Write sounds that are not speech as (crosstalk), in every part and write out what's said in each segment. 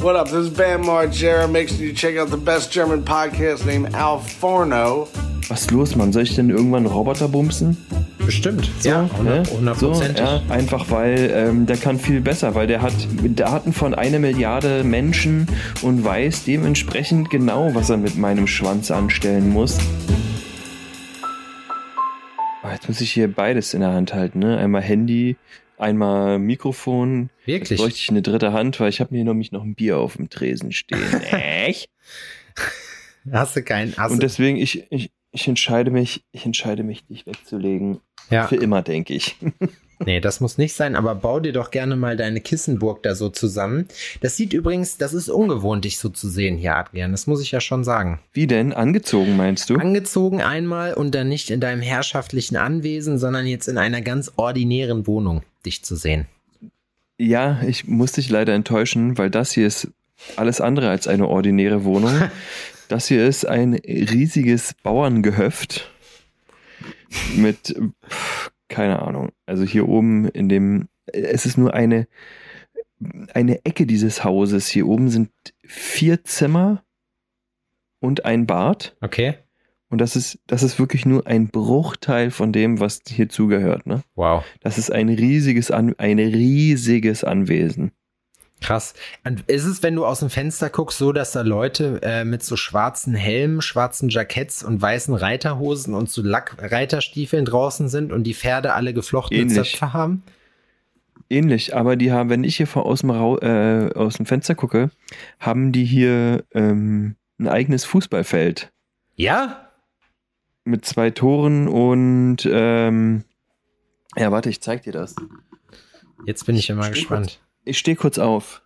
What up? This is Bam Margera. Make sure you check out the best German podcast named Al Forno. Was ist los, Mann? Soll ich denn irgendwann einen Roboter bumsen? Bestimmt. So, ja, ne? 100 so, ja, einfach weil ähm, der kann viel besser, weil der hat Daten von einer Milliarde Menschen und weiß dementsprechend genau, was er mit meinem Schwanz anstellen muss. Oh, jetzt muss ich hier beides in der Hand halten, ne? Einmal Handy, einmal Mikrofon. Wirklich? Jetzt bräuchte ich eine dritte Hand, weil ich habe mir nämlich noch ein Bier auf dem Tresen stehen. (laughs) Echt? Hast du keinen? Hast Und deswegen, ich, ich, ich entscheide mich, ich entscheide mich, dich wegzulegen. ja. Für immer, denke ich. (laughs) Nee, das muss nicht sein, aber bau dir doch gerne mal deine Kissenburg da so zusammen. Das sieht übrigens, das ist ungewohnt, dich so zu sehen hier, Adrian. Das muss ich ja schon sagen. Wie denn? Angezogen, meinst du? Angezogen einmal und dann nicht in deinem herrschaftlichen Anwesen, sondern jetzt in einer ganz ordinären Wohnung dich zu sehen. Ja, ich muss dich leider enttäuschen, weil das hier ist alles andere als eine ordinäre Wohnung. (laughs) Das hier ist ein riesiges Bauerngehöft mit, keine Ahnung, also hier oben in dem, es ist nur eine, eine Ecke dieses Hauses. Hier oben sind vier Zimmer und ein Bad. Okay. Und das ist, das ist wirklich nur ein Bruchteil von dem, was hier zugehört. Ne? Wow. Das ist ein riesiges, An ein riesiges Anwesen. Krass. Und ist es, wenn du aus dem Fenster guckst, so, dass da Leute äh, mit so schwarzen Helmen, schwarzen Jacketts und weißen Reiterhosen und so Lackreiterstiefeln draußen sind und die Pferde alle geflochtene. Zöpfe haben? Ähnlich, aber die haben, wenn ich hier vor aus dem, äh, aus dem Fenster gucke, haben die hier ähm, ein eigenes Fußballfeld Ja? Mit zwei Toren und ähm, ja, warte, ich zeig dir das. Jetzt bin ich immer Steh gespannt. Ich stehe kurz auf.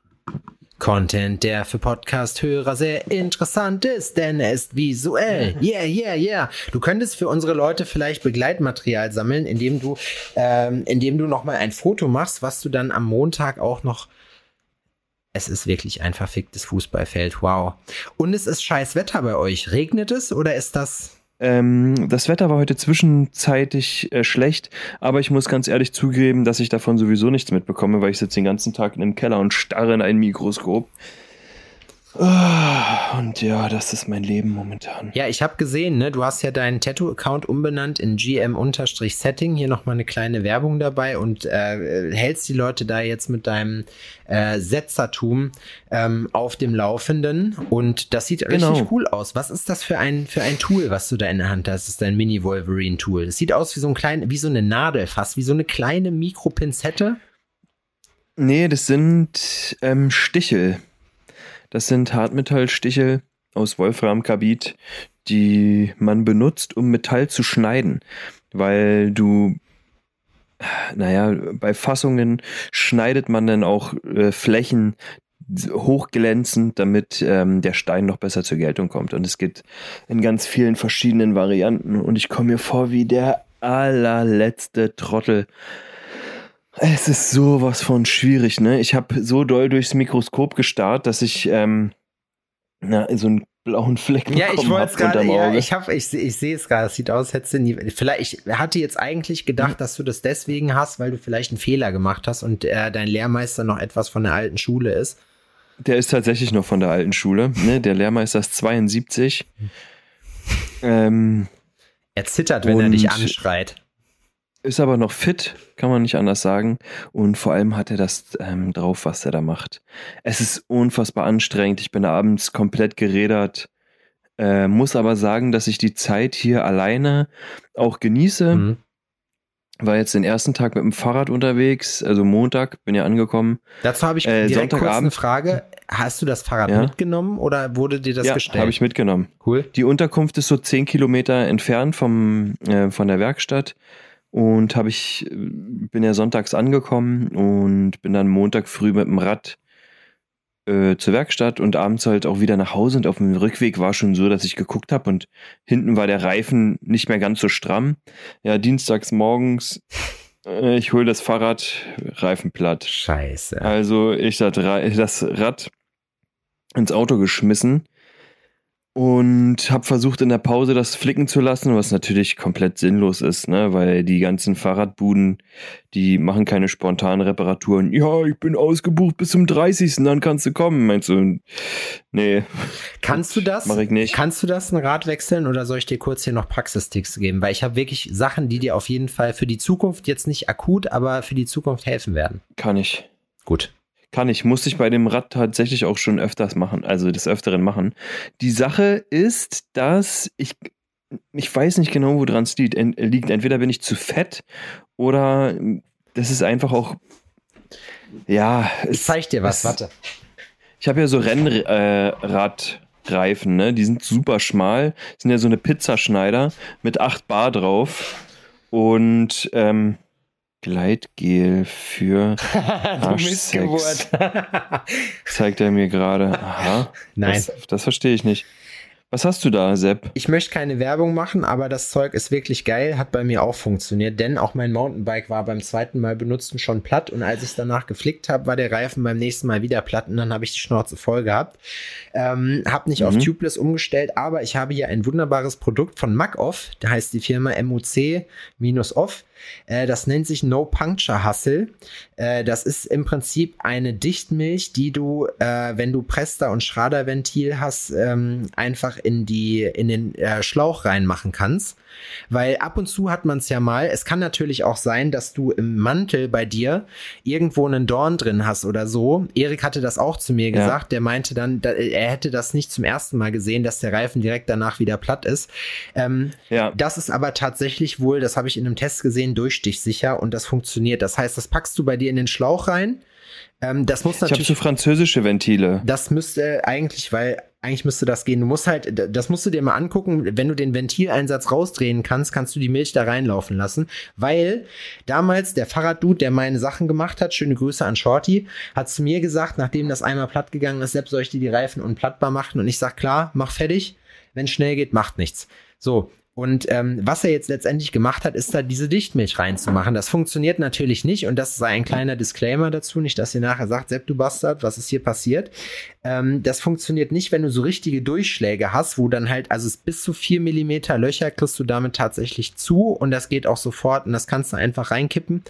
Content, der für Podcast-Hörer sehr interessant ist, denn er ist visuell. Yeah, yeah, yeah. Du könntest für unsere Leute vielleicht Begleitmaterial sammeln, indem du, ähm, indem du nochmal ein Foto machst, was du dann am Montag auch noch. Es ist wirklich ein verficktes Fußballfeld. Wow. Und es ist scheiß Wetter bei euch. Regnet es oder ist das? Ähm, das Wetter war heute zwischenzeitlich äh, schlecht, aber ich muss ganz ehrlich zugeben, dass ich davon sowieso nichts mitbekomme, weil ich sitze den ganzen Tag in einem Keller und starre in ein Mikroskop. Ah, Und ja, das ist mein Leben momentan. Ja, ich habe gesehen, ne, du hast ja deinen Tattoo-Account umbenannt in GM-Setting. Hier nochmal eine kleine Werbung dabei und äh, hältst die Leute da jetzt mit deinem äh, Setzertum ähm, auf dem Laufenden. Und das sieht Genau. richtig cool aus. Was ist das für ein, für ein Tool, was du da in der Hand hast? Das ist dein Mini-Wolverine-Tool. Es sieht aus wie so ein klein, wie so eine Nadel fast, wie so eine kleine Mikropinzette. Nee, das sind ähm, Stichel. Das sind Hartmetallstichel aus Wolframkarbid, die man benutzt, um Metall zu schneiden. Weil du, naja, bei Fassungen schneidet man dann auch äh, Flächen hochglänzend, damit ähm, der Stein noch besser zur Geltung kommt. Und es gibt in ganz vielen verschiedenen Varianten. Und ich komme mir vor wie der allerletzte Trottel. Es ist sowas von schwierig, ne? Ich habe so doll durchs Mikroskop gestarrt, dass ich ähm, na, so einen blauen Fleck Ja, ich bekommen wollte gerade, ja, ich habe, ich, ich sehe es gerade, es sieht aus, als hättest du nie, vielleicht, ich hatte jetzt eigentlich gedacht, dass du das deswegen hast, weil du vielleicht einen Fehler gemacht hast und äh, dein Lehrmeister noch etwas von der alten Schule ist. Der ist tatsächlich noch von der alten Schule. Ne? Der Lehrmeister ist 72. Ähm, Er zittert, wenn er dich anschreit. Ist aber noch fit, kann man nicht anders sagen. Und vor allem hat er das ähm, drauf, was er da macht. Es ist unfassbar anstrengend. Ich bin abends komplett gerädert. Äh, muss aber sagen, dass ich die Zeit hier alleine auch genieße. Mhm. War jetzt den ersten Tag mit dem Fahrrad unterwegs, also Montag, bin ja angekommen. Dazu habe ich Äh, direkt kurz eine Sonntagabend- Frage. Hast du das Fahrrad Ja. mitgenommen oder wurde dir das ja, gestellt? habe ich mitgenommen. Cool. Die Unterkunft ist so 10 Kilometer entfernt vom, äh, von der Werkstatt und habe ich, äh, bin ja sonntags angekommen und bin dann Montag früh mit dem Rad äh, zur Werkstatt und abends halt auch wieder nach Hause und auf dem Rückweg war schon so, dass ich geguckt habe und hinten war der Reifen nicht mehr ganz so stramm. Ja, dienstags morgens, äh, ich hole das Fahrrad, Reifen platt. Scheiße. Also ich das, das Rad ins Auto geschmissen. Und habe versucht in der Pause das flicken zu lassen, was natürlich komplett sinnlos ist, ne, weil die ganzen Fahrradbuden, die machen keine spontanen Reparaturen. Ja, ich bin ausgebucht bis zum 30. dann kannst du kommen. Meinst du? Nee. Kannst du das? Mach ich nicht. Kannst du das ein Rad wechseln oder soll ich dir kurz hier noch Praxistipps geben, weil ich habe wirklich Sachen, die dir auf jeden Fall für die Zukunft jetzt nicht akut, aber für die Zukunft helfen werden. Kann ich. Gut. Kann ich, musste ich bei dem Rad tatsächlich auch schon öfters machen, also des Öfteren machen. Die Sache ist, dass ich, ich weiß nicht genau, woran es liegt. liegt. Entweder bin ich zu fett oder das ist einfach auch, ja. Ich zeig dir was, es, warte. Ich habe ja so Rennradreifen, äh, ne? Die sind super schmal, sind ja so eine Pizzaschneider mit 8 Bar drauf. Und ähm, Gleitgel für (laughs) Arschsex. Zeigt er mir gerade. Aha. (laughs) Nein. Das, das verstehe ich nicht. Was hast du da, Sepp? Ich möchte keine Werbung machen, aber das Zeug ist wirklich geil, hat bei mir auch funktioniert, denn auch mein Mountainbike war beim zweiten Mal benutzen schon platt und als ich es danach geflickt habe, war der Reifen beim nächsten Mal wieder platt und dann habe ich die Schnauze voll gehabt. Ähm, hab nicht mhm. auf Tubeless umgestellt, aber ich habe hier ein wunderbares Produkt von MacOff, da heißt die Firma MUC-Off. Äh, das nennt sich No Puncture Hustle. Äh, das ist im Prinzip eine Dichtmilch, die du, äh, wenn du Prester und Schraderventil hast, ähm, einfach in die in den äh, Schlauch reinmachen kannst. Weil ab und zu hat man es ja mal. Es kann natürlich auch sein, dass du im Mantel bei dir irgendwo einen Dorn drin hast oder so. Erik hatte das auch zu mir ja. gesagt. Der meinte dann, er hätte das nicht zum ersten Mal gesehen, dass der Reifen direkt danach wieder platt ist. Ähm, ja. Das ist aber tatsächlich wohl, das habe ich in einem Test gesehen, durchstichsicher und das funktioniert. Das heißt, das packst du bei dir in den Schlauch rein. Ähm, das muss natürlich. Ich habe so französische Ventile. Das müsste eigentlich, weil eigentlich müsste das gehen. Du musst halt, das musst du dir mal angucken, wenn du den Ventileinsatz rausdrehen kannst, kannst du die Milch da reinlaufen lassen, weil damals der Fahrraddude, der meine Sachen gemacht hat, schöne Grüße an Shorty, hat zu mir gesagt, nachdem das einmal platt gegangen ist, selbst soll ich dir die Reifen unplattbar machen und ich sag klar, mach fertig, wenn schnell geht, macht nichts. So, und ähm, was er jetzt letztendlich gemacht hat, ist da diese Dichtmilch reinzumachen. Das funktioniert natürlich nicht und das ist ein kleiner Disclaimer dazu, nicht, dass ihr nachher sagt, Sepp, du Bastard, was ist hier passiert? Ähm, das funktioniert nicht, wenn du so richtige Durchschläge hast, wo dann halt, also bis zu vier Millimeter Löcher kriegst du damit tatsächlich zu und das geht auch sofort und das kannst du einfach reinkippen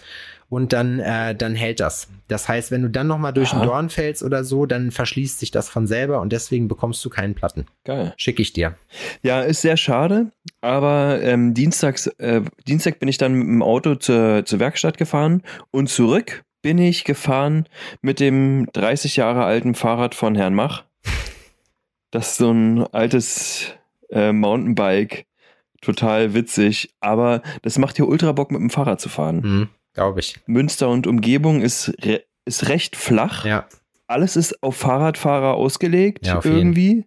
und dann, äh, dann hält das. Das heißt, wenn du dann nochmal durch einen Dorn fällst oder so, dann verschließt sich das von selber und deswegen bekommst du keinen Platten. Geil. Schicke ich dir. Ja, ist sehr schade, aber ähm, dienstags, äh, Dienstag bin ich dann mit dem Auto zur, zur Werkstatt gefahren und zurück bin ich gefahren mit dem 30 Jahre alten Fahrrad von Herrn Mach. Das ist so ein altes äh, Mountainbike. Total witzig, aber das macht hier ultra Bock mit dem Fahrrad zu fahren. Mhm. Glaube ich. Münster und Umgebung ist, re ist recht flach. Ja. Alles ist auf Fahrradfahrer ausgelegt ja, auf irgendwie. Jeden.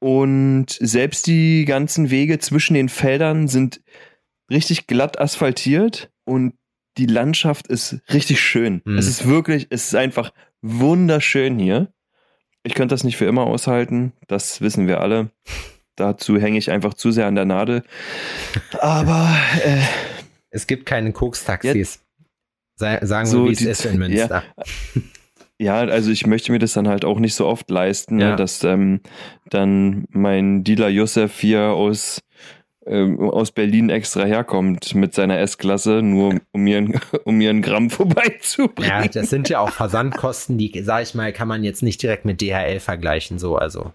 Und selbst die ganzen Wege zwischen den Feldern sind richtig glatt asphaltiert und die Landschaft ist richtig schön. Mhm. Es ist wirklich, es ist einfach wunderschön hier. Ich könnte das nicht für immer aushalten, das wissen wir alle. Dazu hänge ich einfach zu sehr an der Nadel. (laughs) Aber äh, es gibt keine Koks-Taxis. Sagen so wir, wie es ist in (laughs) Münster. Ja. (laughs) Ja, also ich möchte mir das dann halt auch nicht so oft leisten, ne, ja. ne, dass ähm, dann mein Dealer Josef hier aus, ähm, aus Berlin extra herkommt mit seiner S-Klasse, nur um mir, (laughs) um einen Gramm vorbeizubringen. Ja, das sind ja auch Versandkosten, die, sag ich mal, kann man jetzt nicht direkt mit DHL vergleichen, so, also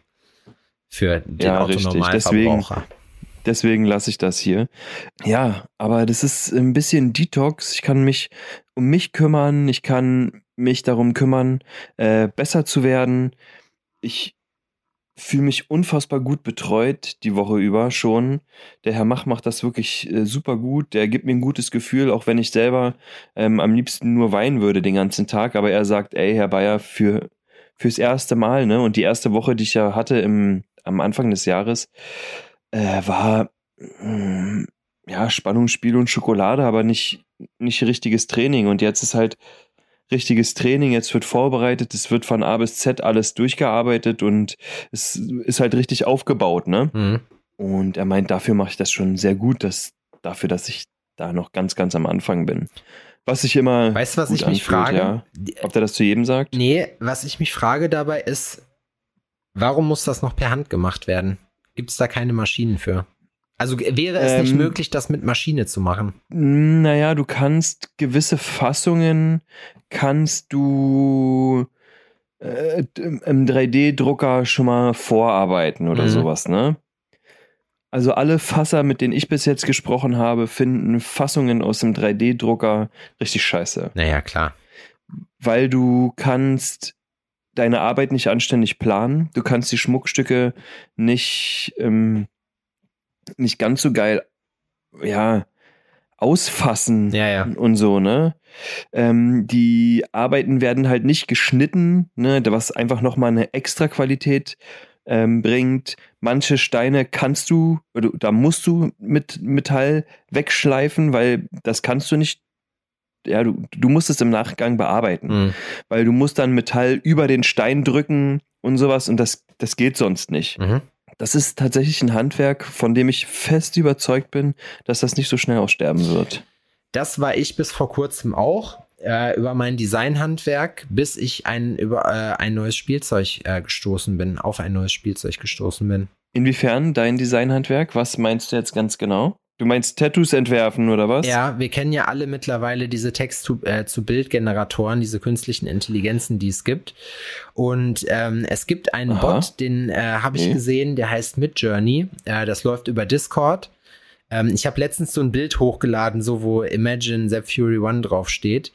für den ja, Autonormalverbraucher. Deswegen, Deswegen lasse ich das hier. Ja, aber das ist ein bisschen Detox. Ich kann mich um mich kümmern. Ich kann mich darum kümmern, äh, besser zu werden. Ich fühle mich unfassbar gut betreut die Woche über schon. Der Herr Mach macht das wirklich äh, super gut. Der gibt mir ein gutes Gefühl, auch wenn ich selber ähm, am liebsten nur weinen würde den ganzen Tag. Aber er sagt, ey, Herr Bayer, für fürs erste Mal, ne? Und die erste Woche, die ich ja hatte im, am Anfang des Jahres, äh, war mh, ja Spannungsspiel und Schokolade, aber nicht, nicht richtiges Training. Und jetzt ist halt richtiges Training, jetzt wird vorbereitet, es wird von A bis Z alles durchgearbeitet und es ist halt richtig aufgebaut, ne? Mhm. Und er meint, dafür mache ich das schon sehr gut, dass, dafür, dass ich da noch ganz, ganz am Anfang bin. Was ich immer. Weißt du, was ich mich frage? Ja. Ob der das zu jedem sagt? Nee, was ich mich frage dabei ist, Warum muss das noch per Hand gemacht werden? Gibt es da keine Maschinen für? Also wäre es nicht Ähm, möglich, das mit Maschine zu machen? Naja, du kannst gewisse Fassungen, kannst du äh, im 3D-Drucker schon mal vorarbeiten oder Mhm. sowas, ne? Also alle Fasser, mit denen ich bis jetzt gesprochen habe, finden Fassungen aus dem 3D-Drucker richtig scheiße. Naja, klar. Weil du kannst deine Arbeit nicht anständig planen, du kannst die Schmuckstücke nicht, ähm, nicht ganz so geil, ja, ausfassen Ja, ja. und so, ne? Ähm, die Arbeiten werden halt nicht geschnitten, ne, was einfach nochmal eine extra Qualität ähm, bringt. Manche Steine kannst du, oder da musst du mit Metall wegschleifen, weil das kannst du nicht. Ja, du, du musst es im Nachgang bearbeiten, Mhm. weil du musst dann Metall über den Stein drücken und sowas und das, das geht sonst nicht. Mhm. Das ist tatsächlich ein Handwerk, von dem ich fest überzeugt bin, dass das nicht so schnell aussterben wird. Das war ich bis vor kurzem auch äh, über mein Designhandwerk, bis ich ein, über äh, ein neues Spielzeug äh, gestoßen bin, auf ein neues Spielzeug gestoßen bin. Inwiefern dein Designhandwerk? Was meinst du jetzt ganz genau? Du meinst Tattoos entwerfen oder was? Ja, wir kennen ja alle mittlerweile diese Text-zu-Bild-Generatoren, diese künstlichen Intelligenzen, die es gibt. Und ähm, es gibt einen Aha. Bot, den äh, habe ich Nee. gesehen, der heißt Midjourney. Äh, das läuft über Discord. Ähm, ich habe letztens so ein Bild hochgeladen, so wo Imagine Zap Fury One draufsteht.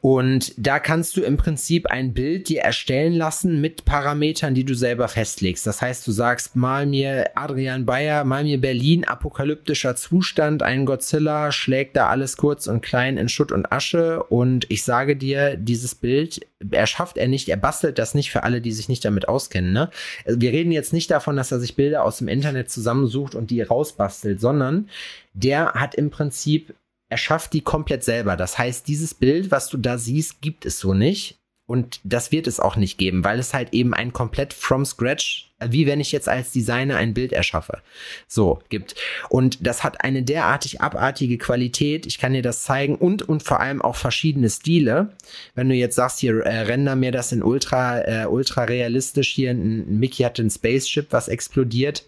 Und da kannst du im Prinzip ein Bild dir erstellen lassen mit Parametern, die du selber festlegst. Das heißt, du sagst, mal mir Adrian Bayer, mal mir Berlin, apokalyptischer Zustand, ein Godzilla schlägt da alles kurz und klein in Schutt und Asche. Und ich sage dir, dieses Bild erschafft er nicht, er bastelt das nicht für alle, die sich nicht damit auskennen. Ne? Also Wir reden jetzt nicht davon, dass er sich Bilder aus dem Internet zusammensucht und die rausbastelt, sondern der hat im Prinzip er schafft die komplett selber. Das heißt, dieses Bild, was du da siehst, gibt es so nicht. Und das wird es auch nicht geben, weil es halt eben ein komplett from scratch, wie wenn ich jetzt als Designer ein Bild erschaffe, so gibt. Und das hat eine derartig abartige Qualität. Ich kann dir das zeigen und, und vor allem auch verschiedene Stile. Wenn du jetzt sagst, hier äh, render mir das in ultra, äh, ultra realistisch, hier ein, ein Mickey hat ein Spaceship, was explodiert.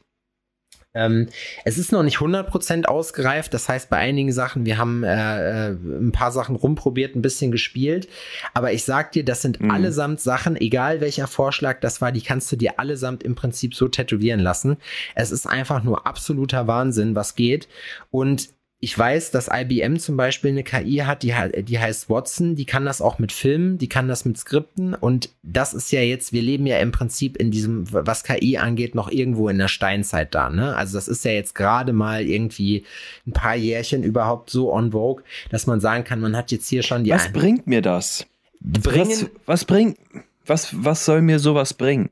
Ähm, es ist noch nicht 100% ausgereift, das heißt bei einigen Sachen, wir haben äh, äh, ein paar Sachen rumprobiert, ein bisschen gespielt, aber ich sag dir, das sind Mhm. allesamt Sachen, egal welcher Vorschlag das war, die kannst du dir allesamt im Prinzip so tätowieren lassen. Es ist einfach nur absoluter Wahnsinn, was geht und ich weiß, dass IBM zum Beispiel eine KI hat, die, die heißt Watson, die kann das auch mit Filmen, die kann das mit Skripten und das ist ja jetzt, wir leben ja im Prinzip in diesem, was KI angeht, noch irgendwo in der Steinzeit da, ne? Also das ist ja jetzt gerade mal irgendwie ein paar Jährchen überhaupt so on vogue, dass man sagen kann, man hat jetzt hier schon die Was bringt mir das? bringen, Was, was bringt, was, was soll mir sowas bringen?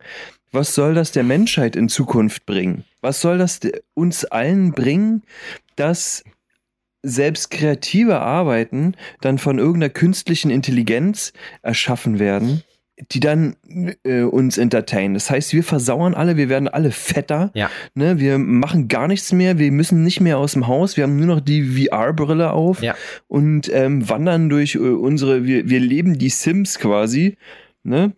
Was soll das der Menschheit in Zukunft bringen? Was soll das uns allen bringen, dass selbst kreative Arbeiten dann von irgendeiner künstlichen Intelligenz erschaffen werden, die dann äh, uns entertainen. Das heißt, wir versauern alle, wir werden alle fetter, Ja. ne? wir machen gar nichts mehr, wir müssen nicht mehr aus dem Haus, wir haben nur noch die VR-Brille auf Ja. und ähm, wandern durch äh, unsere, wir, wir leben die Sims quasi, ne?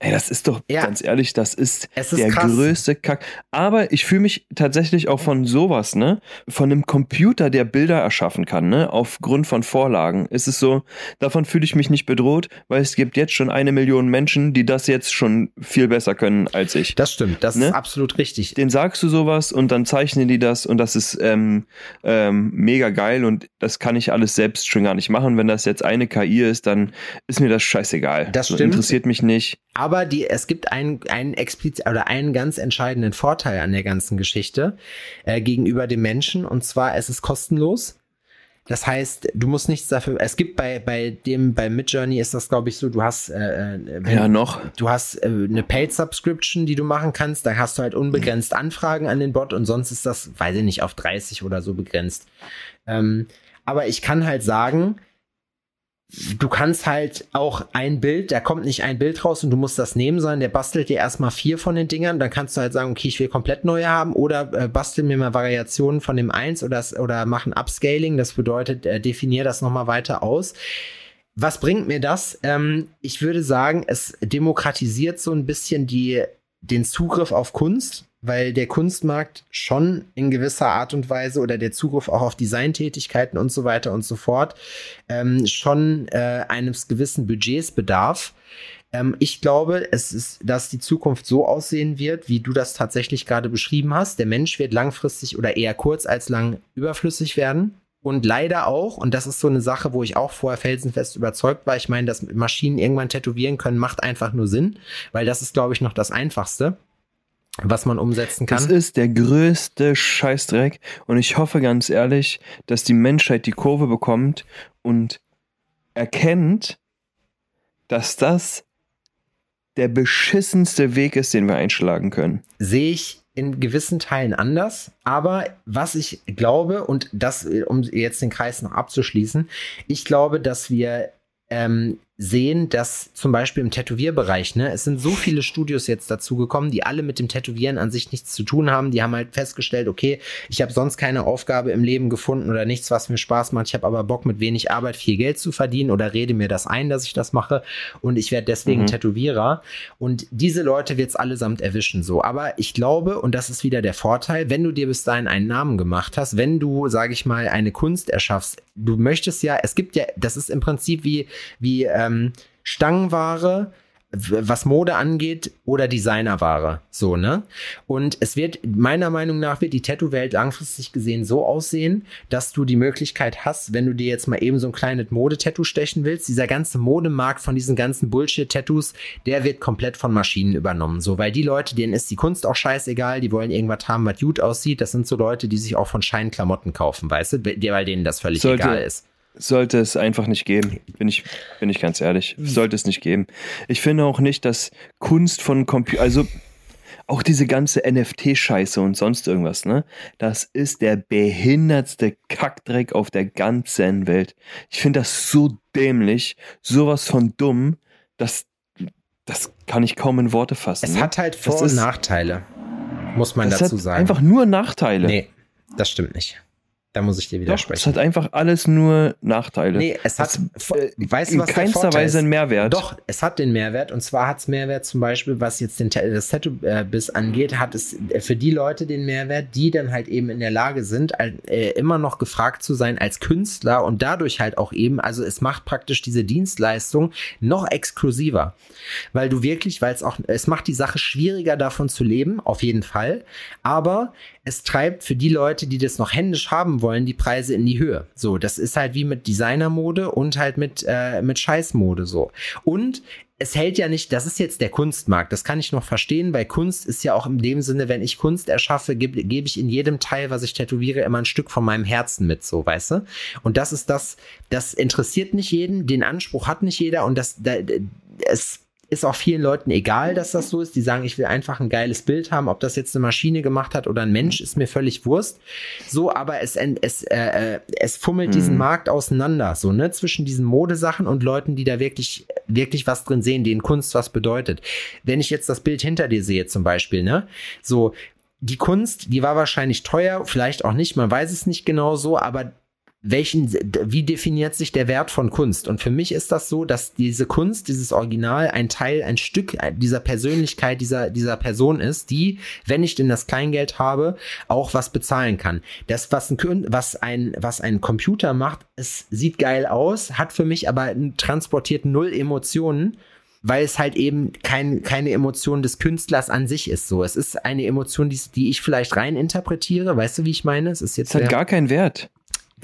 Ey, das ist doch, Ja. ganz ehrlich, das ist, ist der krass. größte Kack. Aber ich fühle mich tatsächlich auch von sowas, ne? Von einem Computer, der Bilder erschaffen kann, ne? Aufgrund von Vorlagen. Ist es so, davon fühle ich mich nicht bedroht, weil es gibt jetzt schon eine Million Menschen, die das jetzt schon viel besser können als ich. das stimmt, das Ne? ist absolut richtig. Den sagst du sowas und dann zeichnen die das und das ist ähm, ähm, mega geil und das kann ich alles selbst schon gar nicht machen. Wenn das jetzt eine KI ist, dann ist mir das scheißegal. Das So, stimmt. Interessiert mich nicht. Aber die, es gibt einen, einen explizit oder einen ganz entscheidenden Vorteil an der ganzen Geschichte äh, gegenüber dem Menschen und zwar es ist kostenlos. Das heißt, du musst nichts dafür. Es gibt bei bei dem bei Midjourney ist das glaube ich so. Du hast äh, äh, wenn, Ja, noch. du hast äh, eine Paid Subscription, die du machen kannst. Da hast du halt unbegrenzt Anfragen an den Bot und sonst ist das, weiß ich nicht, auf 30 oder so begrenzt. Ähm, aber ich kann halt sagen, du kannst halt auch ein Bild, da kommt nicht ein Bild raus und du musst das nehmen, sondern der bastelt dir erstmal vier von den Dingern. Dann kannst du halt sagen, okay, ich will komplett neue haben oder äh, bastel mir mal Variationen von dem eins oder, oder mach ein Upscaling. Das bedeutet, äh, definier das nochmal weiter aus was bringt mir das? Ähm, ich würde sagen, es demokratisiert so ein bisschen die, den Zugriff auf Kunst, weil der Kunstmarkt schon in gewisser Art und Weise oder der Zugriff auch auf Designtätigkeiten und so weiter und so fort ähm, schon äh, eines gewissen Budgets bedarf. Ähm, ich glaube, es ist, dass die Zukunft so aussehen wird, wie du das tatsächlich gerade beschrieben hast. Der Mensch wird langfristig oder eher kurz als lang überflüssig werden. Und leider auch, und das ist so eine Sache, wo ich auch vorher felsenfest überzeugt war, ich meine, dass Maschinen irgendwann tätowieren können, macht einfach nur Sinn, weil das ist, glaube ich, noch das Einfachste, was man umsetzen kann. Das ist der größte Scheißdreck und ich hoffe ganz ehrlich, dass die Menschheit die Kurve bekommt und erkennt, dass das der beschissenste Weg ist, den wir einschlagen können. Sehe ich in gewissen Teilen anders, aber was ich glaube, und das, um jetzt den Kreis noch abzuschließen, ich glaube, dass wir ähm, sehen, dass zum Beispiel im Tätowierbereich, ne, es sind so (laughs) viele Studios jetzt dazugekommen, die alle mit dem Tätowieren an sich nichts zu tun haben. Die haben halt festgestellt, okay, ich habe sonst keine Aufgabe im Leben gefunden oder nichts, was mir Spaß macht. Ich habe aber Bock, mit wenig Arbeit viel Geld zu verdienen oder rede mir das ein, dass ich das mache und ich werde deswegen mhm. Tätowierer. Und diese Leute wird es allesamt erwischen so. Aber ich glaube, und das ist wieder der Vorteil, wenn du dir bis dahin einen Namen gemacht hast, wenn du, sage ich mal, eine Kunst erschaffst, du möchtest ja, es gibt ja, das ist im Prinzip wie, wie äh, ähm, Stangenware, was Mode angeht oder Designerware, so, ne? Und es wird, meiner Meinung nach, wird die Tattoo-Welt langfristig gesehen so aussehen, dass du die Möglichkeit hast, wenn du dir jetzt mal eben so ein kleines Modetattoo stechen willst, dieser ganze Modemarkt von diesen ganzen Bullshit-Tattoos, der wird komplett von Maschinen übernommen, so, weil die Leute, denen ist die Kunst auch scheißegal, die wollen irgendwas haben, was gut aussieht, das sind so Leute, die sich auch von Scheinklamotten kaufen, weißt du, weil denen das völlig Sollte, egal ist sollte es einfach nicht geben. Bin ich, bin ich ganz ehrlich. Sollte es nicht geben. Ich finde auch nicht, dass Kunst von Computer, also auch diese ganze NFT-Scheiße und sonst irgendwas, ne? Das ist der behindertste Kackdreck auf der ganzen Welt. Ich finde das so dämlich, sowas von dumm, dass das kann ich kaum in Worte fassen. Es ne? hat halt Vor- und Nachteile, muss man dazu sagen. Einfach nur Nachteile. Nee, das stimmt nicht. Da muss ich dir widersprechen. Doch, es hat einfach alles nur Nachteile. Nee, es hat, es, äh, weißt du, was in keinster Weise einen Mehrwert. Doch, es hat den Mehrwert. Und zwar hat es Mehrwert zum Beispiel, was jetzt den, das Tattoo-Biss angeht, hat es für die Leute den Mehrwert, die dann halt eben in der Lage sind, äh, immer noch gefragt zu sein als Künstler und dadurch halt auch eben, also es macht praktisch diese Dienstleistung noch exklusiver. Weil du wirklich, weil es auch, es macht die Sache schwieriger davon zu leben, auf jeden Fall. Aber es treibt für die Leute, die das noch händisch haben wollen, die Preise in die Höhe. So, das ist halt wie mit Designermode und halt mit, äh, mit Scheißmode so. Und es hält ja nicht, das ist jetzt der Kunstmarkt, das kann ich noch verstehen, weil Kunst ist ja auch in dem Sinne, wenn ich Kunst erschaffe, gebe geb ich in jedem Teil, was ich tätowiere, immer ein Stück von meinem Herzen mit, so, weißt du? Und das ist das, das interessiert nicht jeden, den Anspruch hat nicht jeder und das, da, es ist auch vielen Leuten egal, dass das so ist. Die sagen, ich will einfach ein geiles Bild haben. Ob das jetzt eine Maschine gemacht hat oder ein Mensch, ist mir völlig Wurst. So, aber es, es, äh, äh, es fummelt mhm. diesen Markt auseinander, so, ne, zwischen diesen Modesachen und Leuten, die da wirklich, wirklich was drin sehen, denen Kunst was bedeutet. Wenn ich jetzt das Bild hinter dir sehe, zum Beispiel, ne, so, die Kunst, die war wahrscheinlich teuer, vielleicht auch nicht, man weiß es nicht genau so, aber welchen, wie definiert sich der Wert von Kunst? Und für mich ist das so, dass diese Kunst, dieses Original ein Teil, ein Stück dieser Persönlichkeit dieser, dieser Person ist, die, wenn ich denn das Kleingeld habe, auch was bezahlen kann. Das, was ein, was ein, was ein Computer macht, es sieht geil aus, hat für mich aber transportiert null Emotionen weil es halt eben kein, keine Emotion des Künstlers an sich ist. So, es ist eine Emotion, die, die ich vielleicht rein interpretiere. Weißt du, wie ich meine? Es ist jetzt. Es hat gar keinen Wert.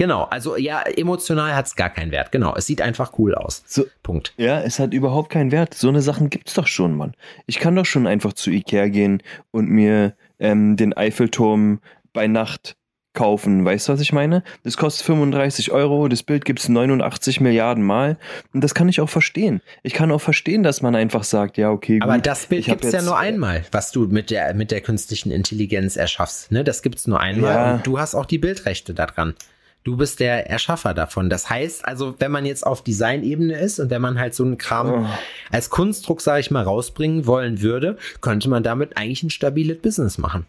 Genau, also ja, emotional hat es gar keinen Wert. Genau, es sieht einfach cool aus. So, Punkt. Ja, es hat überhaupt keinen Wert. So eine Sachen gibt's doch schon, Mann. Ich kann doch schon einfach zu Ikea gehen und mir ähm, den Eiffelturm bei Nacht kaufen. Weißt du, was ich meine? Das kostet 35 Euro, das Bild gibt's 89 Milliarden Mal. Und das kann ich auch verstehen. Ich kann auch verstehen, dass man einfach sagt, ja, okay, gut. Aber das Bild gibt's ja nur einmal, was du mit der, mit der künstlichen Intelligenz erschaffst. Ne? Das gibt's nur einmal ja. und du hast auch die Bildrechte daran. Du bist der Erschaffer davon. Das heißt also, wenn man jetzt auf Designebene ist und wenn man halt so einen Kram oh. als Kunstdruck, sage ich mal, rausbringen wollen würde, könnte man damit eigentlich ein stabiles Business machen.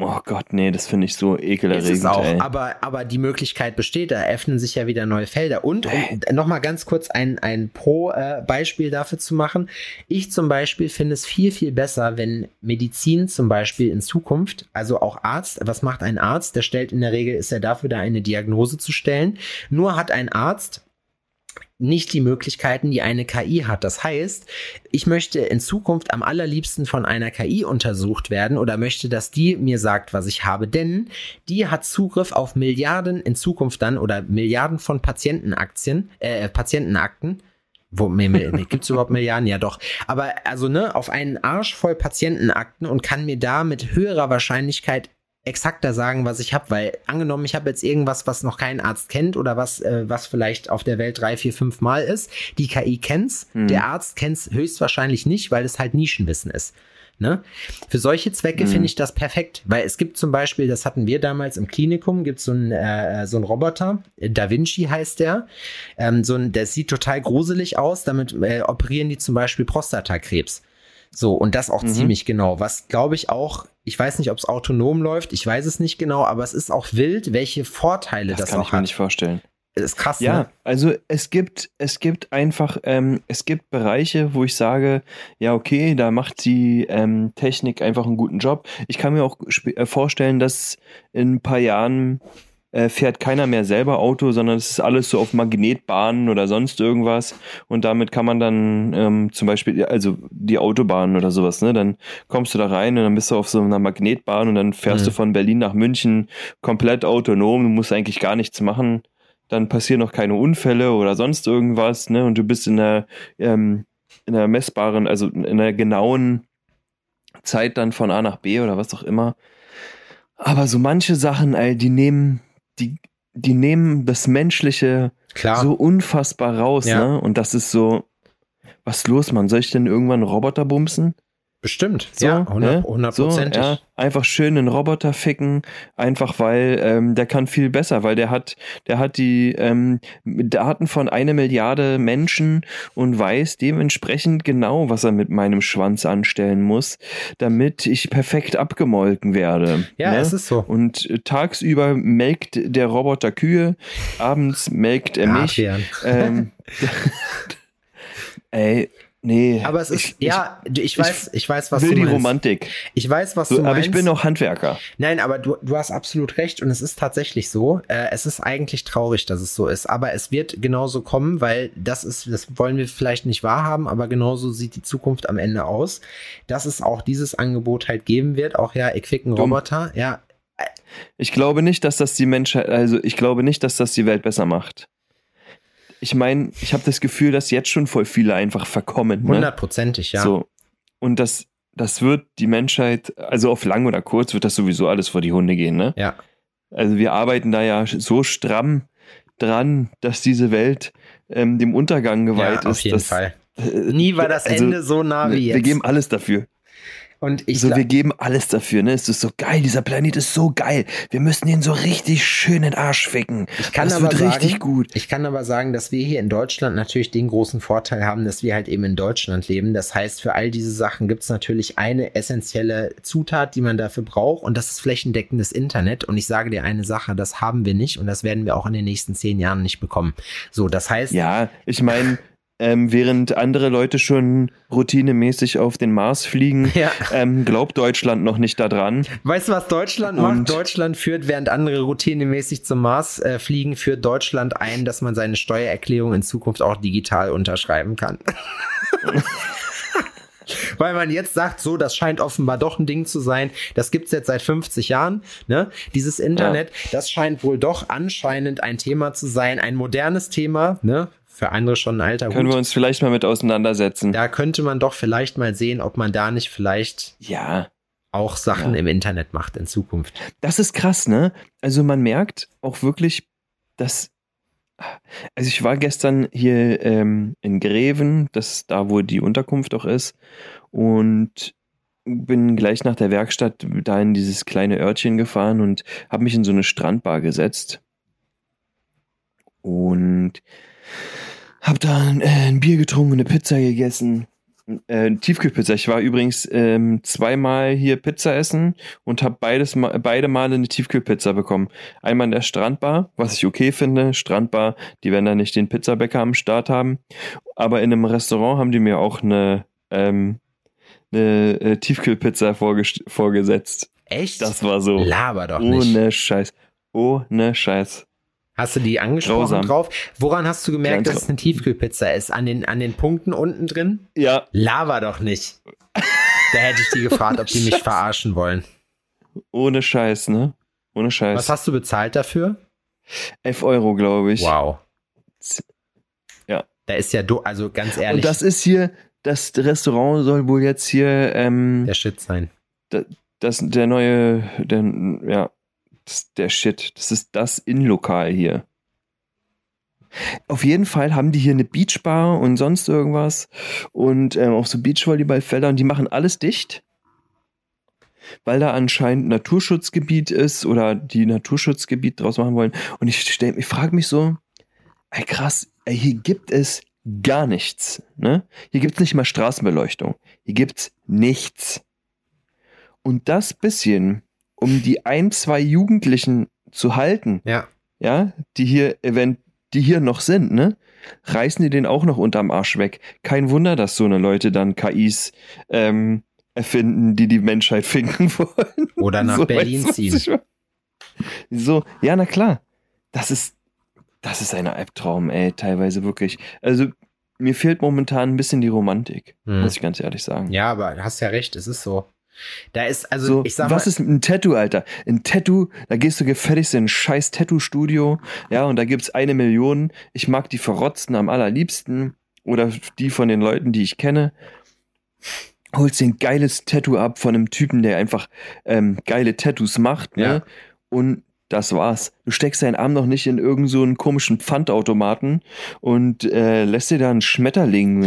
Oh Gott, nee, das finde ich so ekelerregend. Ist es auch, ey. aber, aber die Möglichkeit besteht, da öffnen sich ja wieder neue Felder. Und um nochmal ganz kurz ein, ein Pro-Beispiel dafür zu machen. Ich zum Beispiel finde es viel, viel besser, wenn Medizin zum Beispiel in Zukunft, also auch Arzt, was macht ein Arzt? Der stellt in der Regel, ist er dafür da, eine Diagnose zu stellen. Nur hat ein Arzt nicht die Möglichkeiten, die eine KI hat. Das heißt, ich möchte in Zukunft am allerliebsten von einer KI untersucht werden oder möchte, dass die mir sagt, was ich habe, denn die hat Zugriff auf Milliarden in Zukunft dann oder Milliarden von Patientenaktien, äh, Patientenakten. Wo, nee, nee, gibt's überhaupt Milliarden? Ja, doch. Aber also, ne, auf einen Arsch voll Patientenakten und kann mir da mit höherer Wahrscheinlichkeit exakter sagen, was ich habe, weil angenommen, ich habe jetzt irgendwas, was noch kein Arzt kennt oder was, äh, was vielleicht auf der Welt drei, vier, fünf Mal ist. Die KI kennt's, Hm. der Arzt kennt's höchstwahrscheinlich nicht, weil es halt Nischenwissen ist. Ne? Für solche Zwecke Mhm. finde ich das perfekt, weil es gibt zum Beispiel, das hatten wir damals im Klinikum, gibt so ein äh, so ein Roboter, äh, Da Vinci heißt der, ähm, so ein, der sieht total gruselig aus, damit äh, operieren die zum Beispiel Prostatakrebs. So, und das auch Mhm. ziemlich genau. Was glaube ich auch, ich weiß nicht, ob es autonom läuft, ich weiß es nicht genau, aber es ist auch wild, welche Vorteile das das, kann auch ich mir hat. nicht vorstellen. Das ist krass, Ja, ne? also es gibt, es gibt einfach, ähm, es gibt Bereiche, wo ich sage, ja, okay, da macht die ähm, Technik einfach einen guten Job. Ich kann mir auch äh, vorstellen, dass in ein paar Jahren äh, fährt keiner mehr selber Auto, sondern es ist alles so auf Magnetbahnen oder sonst irgendwas. Und damit kann man dann ähm, zum Beispiel, also die Autobahn oder sowas, ne? Dann kommst du da rein und dann bist du auf so einer Magnetbahn und dann fährst Mhm. du von Berlin nach München komplett autonom. Du musst eigentlich gar nichts machen dann passieren noch keine Unfälle oder sonst irgendwas, ne? Und du bist in einer, ähm, in einer messbaren, also in einer genauen Zeit dann von A nach B oder was auch immer. Aber so manche Sachen, ey, die nehmen, die, die nehmen das Menschliche Klar. so unfassbar raus, Ja. ne? Und das ist so, was ist los, Mann? Soll ich denn irgendwann einen Roboter bumsen? Bestimmt. So, ja, ne? hundert- hundertprozentig. So, ja, einfach schön einen Roboter ficken, einfach weil ähm, der kann viel besser, weil der hat, der hat die ähm, Daten von einer Milliarde Menschen und weiß dementsprechend genau, was er mit meinem Schwanz anstellen muss, damit ich perfekt abgemolken werde. Ja, ne? es ist so. Und äh, tagsüber melkt der Roboter Kühe, abends melkt er mich. Ähm, (laughs) (laughs) ey, nee. Aber es ist, ich, ja, ich weiß, ich, weiß, was ich will du die meinst. Romantik. Ich weiß, was du aber meinst. ich bin auch Handwerker. Nein, aber du, du hast absolut recht und es ist tatsächlich so. Äh, es ist eigentlich traurig, dass es so ist, aber es wird genauso kommen, weil das ist, das wollen wir vielleicht nicht wahrhaben, aber genauso sieht die Zukunft am Ende aus, dass es auch dieses Angebot halt geben wird. Auch ja, ich Dumm. Roboter. Ja, Ich glaube nicht, dass das die Menschheit, also ich glaube nicht, dass das die Welt besser macht. Ich meine, ich habe das Gefühl, dass jetzt schon voll viele einfach verkommen. Ne? hundertprozentig, ja. So. Und das, das wird die Menschheit, also auf lang oder kurz wird das sowieso alles vor die Hunde gehen, ne? Ja, Also wir arbeiten da ja so stramm dran, dass diese Welt ähm, dem Untergang geweiht ja auf ist. jeden dass, Fall. äh, Nie war das also, Ende so nah wie Wir jetzt. geben alles dafür. Und ich so, glaub- wir geben alles dafür, ne? Es ist so geil, dieser Planet ist so geil. Wir müssen ihn so richtig schön in den Arsch ficken. Ich kann das aber wird sagen, richtig gut. Ich kann aber sagen, dass wir hier in Deutschland natürlich den großen Vorteil haben, dass wir halt eben in Deutschland leben. Das heißt, für all diese Sachen gibt es natürlich eine essentielle Zutat, die man dafür braucht, und das ist flächendeckendes Internet. Und ich sage dir eine Sache, das haben wir nicht und das werden wir auch in den nächsten zehn Jahren nicht bekommen. So, das heißt, Ja, ich meine, ähm, während andere Leute schon routinemäßig auf den Mars fliegen, (laughs) Ja. ähm, glaubt Deutschland noch nicht daran. Weißt du, was Deutschland Und- macht? Deutschland führt, während andere routinemäßig zum Mars äh, fliegen, führt Deutschland ein, dass man seine Steuererklärung in Zukunft auch digital unterschreiben kann. (laughs) Weil man jetzt sagt, so, das scheint offenbar doch ein Ding zu sein. Das gibt's jetzt seit 50 Jahren. Ne? Dieses Internet, das scheint wohl doch anscheinend ein Thema zu sein, ein modernes Thema. Ne? Für andere schon ein alter Können wir Hut. uns vielleicht mal mit auseinandersetzen. Da könnte man doch vielleicht mal sehen, ob man da nicht vielleicht Ja, auch Sachen Ja. im Internet macht in Zukunft. das ist krass, ne? Also man merkt auch wirklich, dass. Also ich war gestern hier ähm, in Greven, das ist da, wo die Unterkunft auch ist, und bin gleich nach der Werkstatt da in dieses kleine Örtchen gefahren und habe mich in so eine Strandbar gesetzt und habe da ein, äh, ein Bier getrunken eine Pizza gegessen Äh, Tiefkühlpizza. Ich war übrigens ähm, zweimal hier Pizza essen und habe beides ma beide Male eine Tiefkühlpizza bekommen. Einmal in der Strandbar, was ich okay finde. Strandbar, die werden da nicht den Pizzabäcker am Start haben. Aber in einem Restaurant haben die mir auch eine, ähm, eine äh, Tiefkühlpizza vorgesetzt. Echt? Das war so. Laber doch nicht. Ohne Scheiß. Ohne Scheiß. Hast du die angesprochen Grausam. drauf? Woran hast du gemerkt, dass es eine Tiefkühlpizza ist? An den, an den Punkten unten drin? Ja, Lava doch nicht. Da hätte ich die gefragt, ob die mich (laughs) verarschen wollen. ohne Scheiß, ne? Ohne Scheiß. Was hast du bezahlt dafür? 11 Euro, glaube ich. Wow. Ja. Da ist ja, do also ganz ehrlich, Und das ist hier, das Restaurant soll wohl jetzt hier, ähm, der Shit sein. das, der neue, der, ja, das, der Shit. Das ist das Innenlokal hier. Auf jeden Fall haben die hier eine Beachbar und sonst irgendwas und ähm, auch so Beachvolleyballfelder und die machen alles dicht, weil da anscheinend Naturschutzgebiet ist oder die Naturschutzgebiet draus machen wollen. Und ich stell, ich frage mich so, ey krass, ey, hier gibt es gar nichts. Ne? Hier gibt es nicht mal Straßenbeleuchtung. Hier gibt's nichts. Und das bisschen, um die ein, zwei Jugendlichen zu halten, Ja. ja, die hier event, die hier noch sind, ne, reißen die den auch noch unterm Arsch weg. Kein Wunder, dass so eine Leute dann KIs ähm, erfinden, die die Menschheit (laughs) finden wollen. Oder nach So, Berlin ziehen. So, ja, na klar. Das ist, das ist ein Albtraum, ey, teilweise wirklich. Also, mir fehlt momentan ein bisschen die Romantik, Hm. muss ich ganz ehrlich sagen. Ja, aber du hast ja recht, es ist so. Da ist, also So, ich sag was mal, ist ein Tattoo, Alter? Ein Tattoo, da gehst du gefälligst in ein scheiß Tattoo-Studio, ja, und da gibt's eine Million. Ich mag die Verrotzten am allerliebsten oder die von den Leuten, die ich kenne. Holst dir ein geiles Tattoo ab von einem Typen, der einfach ähm, geile Tattoos macht, ne? Ja. Und das war's. Du steckst deinen Arm noch nicht in irgendeinen so komischen Pfandautomaten und äh, lässt dir da einen Schmetterling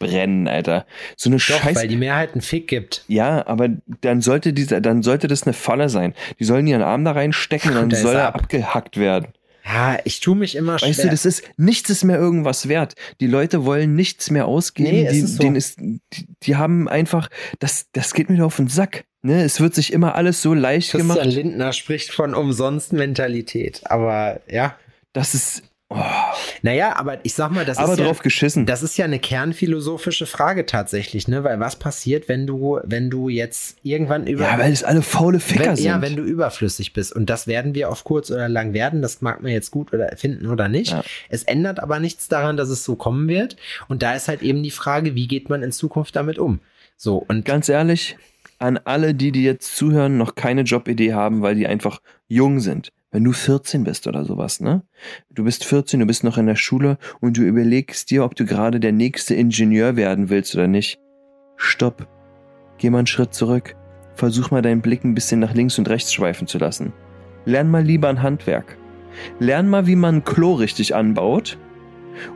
reinbrennen, Alter. So eine doch, scheiß weil die Mehrheit einen Fick gibt. ja, aber dann sollte dieser, dann sollte das eine Falle sein. Die sollen ihren Arm da reinstecken und dann soll er ab. abgehackt werden. Ja, ich tue mich immer schwer. Weißt du, das ist, nichts ist mehr irgendwas wert. Die Leute wollen nichts mehr ausgeben. Nee, die, ist so. ist, die, die haben einfach, das, das geht mir auf den Sack. Ne? Es wird sich immer alles so leicht Christian gemacht. Lindner spricht von umsonst Mentalität. Aber ja. Das ist, oh, Naja, aber ich sag mal, das aber ist ja, drauf geschissen. Das ist ja eine kernphilosophische Frage tatsächlich, ne? Weil was passiert, wenn du, wenn du jetzt irgendwann über. ja, weil es alle faule Ficker wenn, sind. ja, wenn du überflüssig bist. Und das werden wir auf kurz oder lang werden. Das mag man jetzt gut oder finden oder nicht. Ja. Es ändert aber nichts daran, dass es so kommen wird. Und da ist halt eben die Frage, wie geht man in Zukunft damit um? So, und Ganz ehrlich, an alle, die, die jetzt zuhören, noch keine Jobidee haben, weil die einfach jung sind. Wenn du 14 bist oder sowas, ne? Du bist 14, du bist noch in der Schule und du überlegst dir, ob du gerade der nächste Ingenieur werden willst oder nicht. Stopp. Geh mal einen Schritt zurück. Versuch mal deinen Blick ein bisschen nach links und rechts schweifen zu lassen. Lern mal lieber ein Handwerk. Lern mal, wie man ein Klo richtig anbaut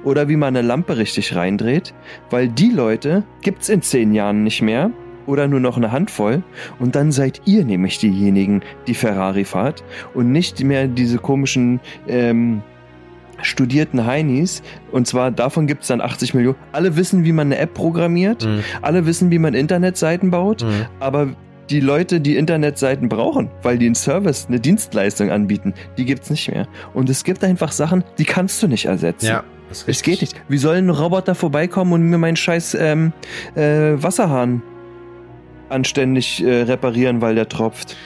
oder wie man eine Lampe richtig reindreht, weil die Leute gibt's in zehn Jahren nicht mehr oder nur noch eine Handvoll und dann seid ihr nämlich diejenigen, die Ferrari fahrt und nicht mehr diese komischen ähm, studierten Heinis und zwar davon gibt's dann 80 Millionen. Alle wissen, wie man eine App programmiert, Mhm. alle wissen, wie man Internetseiten baut, Mhm. aber die Leute, die Internetseiten brauchen, weil die einen Service, eine Dienstleistung anbieten, die gibt's nicht mehr. Und es gibt einfach Sachen, die kannst du nicht ersetzen. ja, das ist Es geht nicht. Wie soll ein Roboter vorbeikommen und mir meinen scheiß ähm, äh, Wasserhahn anständig äh, reparieren, weil der tropft?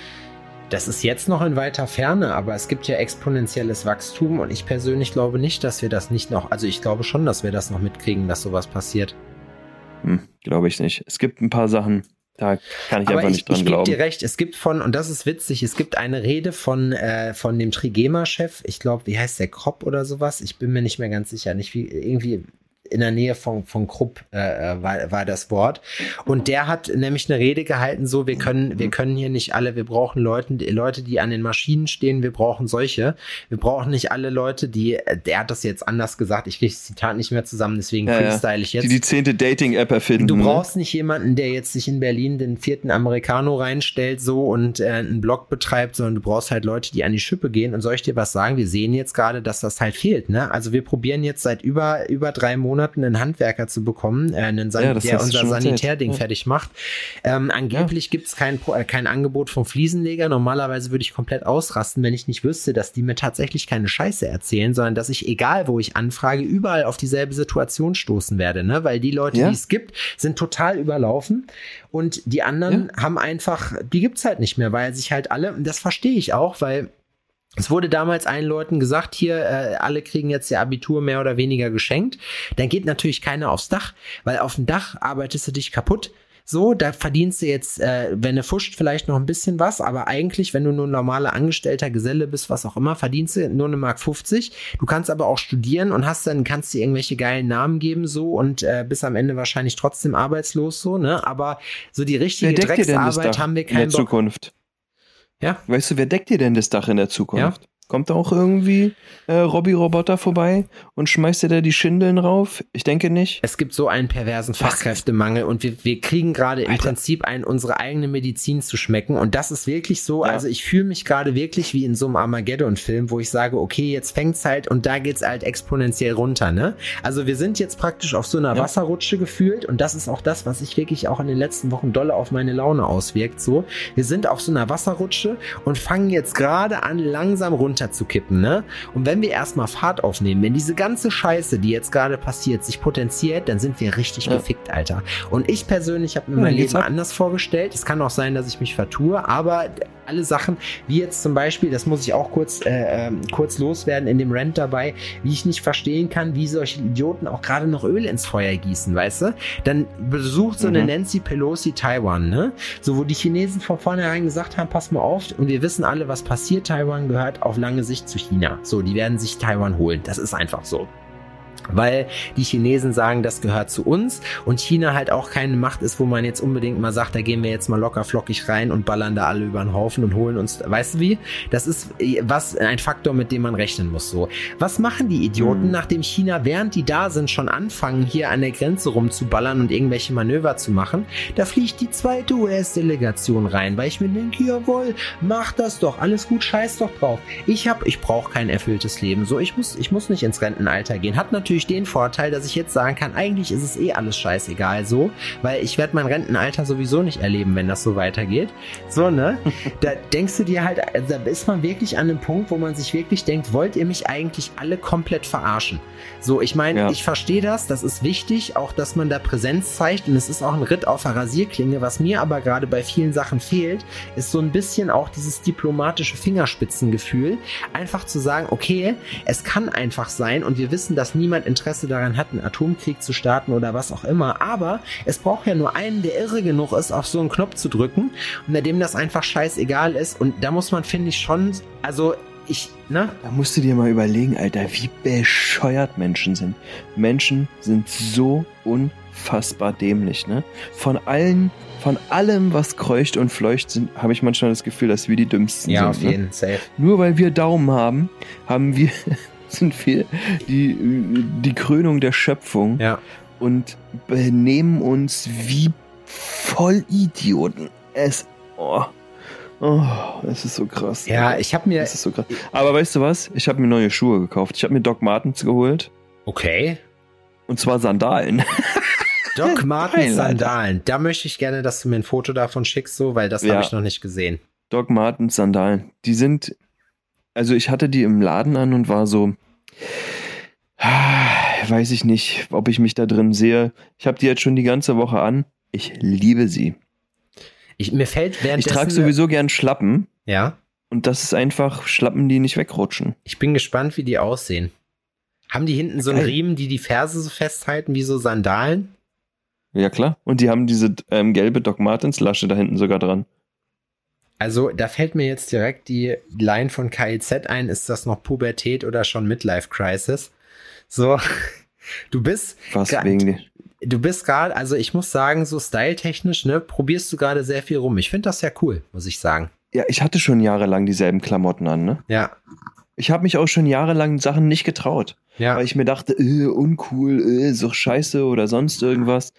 Das ist jetzt noch in weiter Ferne, aber es gibt ja exponentielles Wachstum und ich persönlich glaube nicht, dass wir das nicht noch, also ich glaube schon, dass wir das noch mitkriegen, dass sowas passiert. Hm, glaube ich nicht. Es gibt ein paar Sachen, da kann ich Aber einfach ich, nicht dran ich gebe glauben. dir recht, es gibt von, und das ist witzig, es gibt eine Rede von, äh, von dem Trigema-Chef, ich glaube, wie heißt der, Kropp oder sowas? Ich bin mir nicht mehr ganz sicher, nicht wie, irgendwie in der Nähe von, von Krupp äh, war, war das Wort. Und der hat nämlich eine Rede gehalten, so, wir können, wir können hier nicht alle, wir brauchen Leute, die, Leute, die an den Maschinen stehen, wir brauchen solche. Wir brauchen nicht alle Leute, die, äh, der hat das jetzt anders gesagt, ich kriege das Zitat nicht mehr zusammen, deswegen Ja, ja. freestyle ich jetzt. Die die zehnte Dating-App erfinden. Du ne? brauchst nicht jemanden, der jetzt sich in Berlin den vierten Americano reinstellt so und äh, einen Blog betreibt, sondern du brauchst halt Leute, die an die Schippe gehen. Und soll ich dir was sagen? Wir sehen jetzt gerade, dass das halt fehlt. Ne? Also wir probieren jetzt seit über über drei Monaten Monaten einen Handwerker zu bekommen, äh, einen San Ja, der unser. Sanitärding Ja. fertig macht. Ähm, angeblich gibt's kein, Pro- äh, kein Angebot vom Fliesenleger. Normalerweise würde ich komplett ausrasten, wenn ich nicht wüsste, dass die mir tatsächlich keine Scheiße erzählen, sondern dass ich, egal wo ich anfrage, überall auf dieselbe Situation stoßen werde. Ne? Weil die Leute, Ja. die es gibt, sind total überlaufen und die anderen haben einfach, die gibt's halt nicht mehr, weil sich halt alle, und das verstehe ich auch, weil es wurde damals allen Leuten gesagt, hier, äh, alle kriegen jetzt ihr Abitur mehr oder weniger geschenkt. Dann geht natürlich keiner aufs Dach, weil auf dem Dach arbeitest du dich kaputt. So, da verdienst du jetzt, äh, wenn du fuscht, vielleicht noch ein bisschen was, aber eigentlich, wenn du nur ein normaler Angestellter, Geselle bist, was auch immer, verdienst du nur eine Mark 50. Du kannst aber auch studieren und hast dann, kannst dir irgendwelche geilen Namen geben, so, und äh, bist am Ende wahrscheinlich trotzdem arbeitslos, so, ne? Aber so die richtige Drecksarbeit haben wir in der Bock. Zukunft? Ja. Weißt du, wer deckt dir denn das Dach in der Zukunft? Kommt da auch irgendwie äh, Robby-Roboter vorbei und schmeißt dir da die Schindeln rauf? Ich denke nicht. Es gibt so einen perversen Fachkräftemangel und wir, wir kriegen gerade im Alter. Prinzip ein, unsere eigene Medizin zu schmecken. Und das ist wirklich so, Ja. also ich fühle mich gerade wirklich wie in so einem Armageddon-Film, wo ich sage, okay, jetzt fängt's halt und da geht's halt exponentiell runter, ne? Also wir sind jetzt praktisch auf so einer Ja. Wasserrutsche gefühlt und das ist auch das, was sich wirklich auch in den letzten Wochen dolle auf meine Laune auswirkt. So, wir sind auf so einer Wasserrutsche und fangen jetzt gerade an, langsam runter zu kippen, ne? Und wenn wir erstmal Fahrt aufnehmen, wenn diese ganze Scheiße, die jetzt gerade passiert, sich potenziert, dann sind wir richtig Ja. gefickt, Alter. Und ich persönlich habe mir mein Leben ab. anders vorgestellt. Es kann auch sein, dass ich mich vertue, aber alle Sachen, wie jetzt zum Beispiel, das muss ich auch kurz, äh, ähm, kurz loswerden in dem Rant dabei, wie ich nicht verstehen kann, wie solche Idioten auch gerade noch Öl ins Feuer gießen, weißt du? Dann besucht so eine Mhm. Nancy Pelosi Taiwan, ne? So, wo die Chinesen von vornherein gesagt haben, pass mal auf, und wir wissen alle, was passiert. Taiwan gehört auf lange Sicht zu China. So, die werden sich Taiwan holen. Das ist einfach so. Weil die Chinesen sagen, das gehört zu uns und China halt auch keine Macht ist, wo man jetzt unbedingt mal sagt, da gehen wir jetzt mal locker flockig rein und ballern da alle über den Haufen und holen uns, weißt du wie? Das ist was ein Faktor, mit dem man rechnen muss. So, was machen die Idioten, Hm. nachdem China, während die da sind, schon anfangen, hier an der Grenze rumzuballern und irgendwelche Manöver zu machen? Da fliegt die zweite US-Delegation rein, weil ich mir denke, jawohl, mach das doch, alles gut, scheiß doch drauf. Ich hab, ich brauche kein erfülltes Leben. So, ich muss, ich muss nicht ins Rentenalter gehen. Hat natürlich den Vorteil, dass ich jetzt sagen kann, eigentlich ist es eh alles scheißegal so, weil ich werde mein Rentenalter sowieso nicht erleben, wenn das so weitergeht. So, ne? (laughs) Da denkst du dir halt, da ist man wirklich an einem Punkt, wo man sich wirklich denkt, wollt ihr mich eigentlich alle komplett verarschen? So, ich meine, Ja. ich verstehe das, das ist wichtig, auch dass man da Präsenz zeigt und es ist auch ein Ritt auf der Rasierklinge. Was mir aber gerade bei vielen Sachen fehlt, ist so ein bisschen auch dieses diplomatische Fingerspitzengefühl. Einfach zu sagen, okay, es kann einfach sein und wir wissen, dass niemand Interesse daran hat, einen Atomkrieg zu starten oder was auch immer, aber es braucht ja nur einen, der irre genug ist, auf so einen Knopf zu drücken und dem das einfach scheißegal ist und da muss man, finde ich, schon, also ich, ne? Da musst du dir mal überlegen, Alter, wie bescheuert Menschen sind. Menschen sind so unfassbar dämlich, ne? Von allen, von allem, was kreucht und fleucht, sind, habe ich manchmal das Gefühl, dass wir die dümmsten Ja, sind. auf ne? jeden Safe. Nur weil wir Daumen haben, haben wir, sind wir die, die Krönung der Schöpfung Ja. und benehmen uns wie Vollidioten. Es, oh, oh, es ist so krass. Ja, ich habe mir, Das ist so krass. Aber weißt du was? Ich habe mir neue Schuhe gekauft. Ich habe mir Doc Martens geholt. okay. Und zwar Sandalen. (laughs) Doc Martens. Sandalen. Da möchte ich gerne, dass du mir ein Foto davon schickst, so, weil das Ja. habe ich noch nicht gesehen. Doc Martens Sandalen. Die sind, also ich hatte die im Laden an und war so, ah, weiß ich nicht, ob ich mich da drin sehe. Ich habe die jetzt schon die ganze Woche an. Ich liebe sie. Ich, mir fällt Ich währenddessen. trage sowieso gern Schlappen. Ja. Und das ist einfach Schlappen, die nicht wegrutschen. Ich bin gespannt, wie die aussehen. Haben die hinten so einen Geil. Riemen, die die Ferse so festhalten, wie so Sandalen? Ja, klar. Und die haben diese ähm, gelbe Doc Martens Lasche da hinten sogar dran. Also, da fällt mir jetzt direkt die Line von KIZ ein. Ist das noch Pubertät oder schon Midlife Crisis? So, (laughs) du bist, Was wegen die. du bist gerade, also ich muss sagen, so styletechnisch, ne, probierst du gerade sehr viel rum. Ich finde das sehr cool, muss ich sagen. Ja, ich hatte schon jahrelang dieselben Klamotten an, ne? Ja, Ich habe mich auch schon jahrelang Sachen nicht getraut, ja. weil ich mir dachte, äh, uncool, äh, so scheiße oder sonst irgendwas.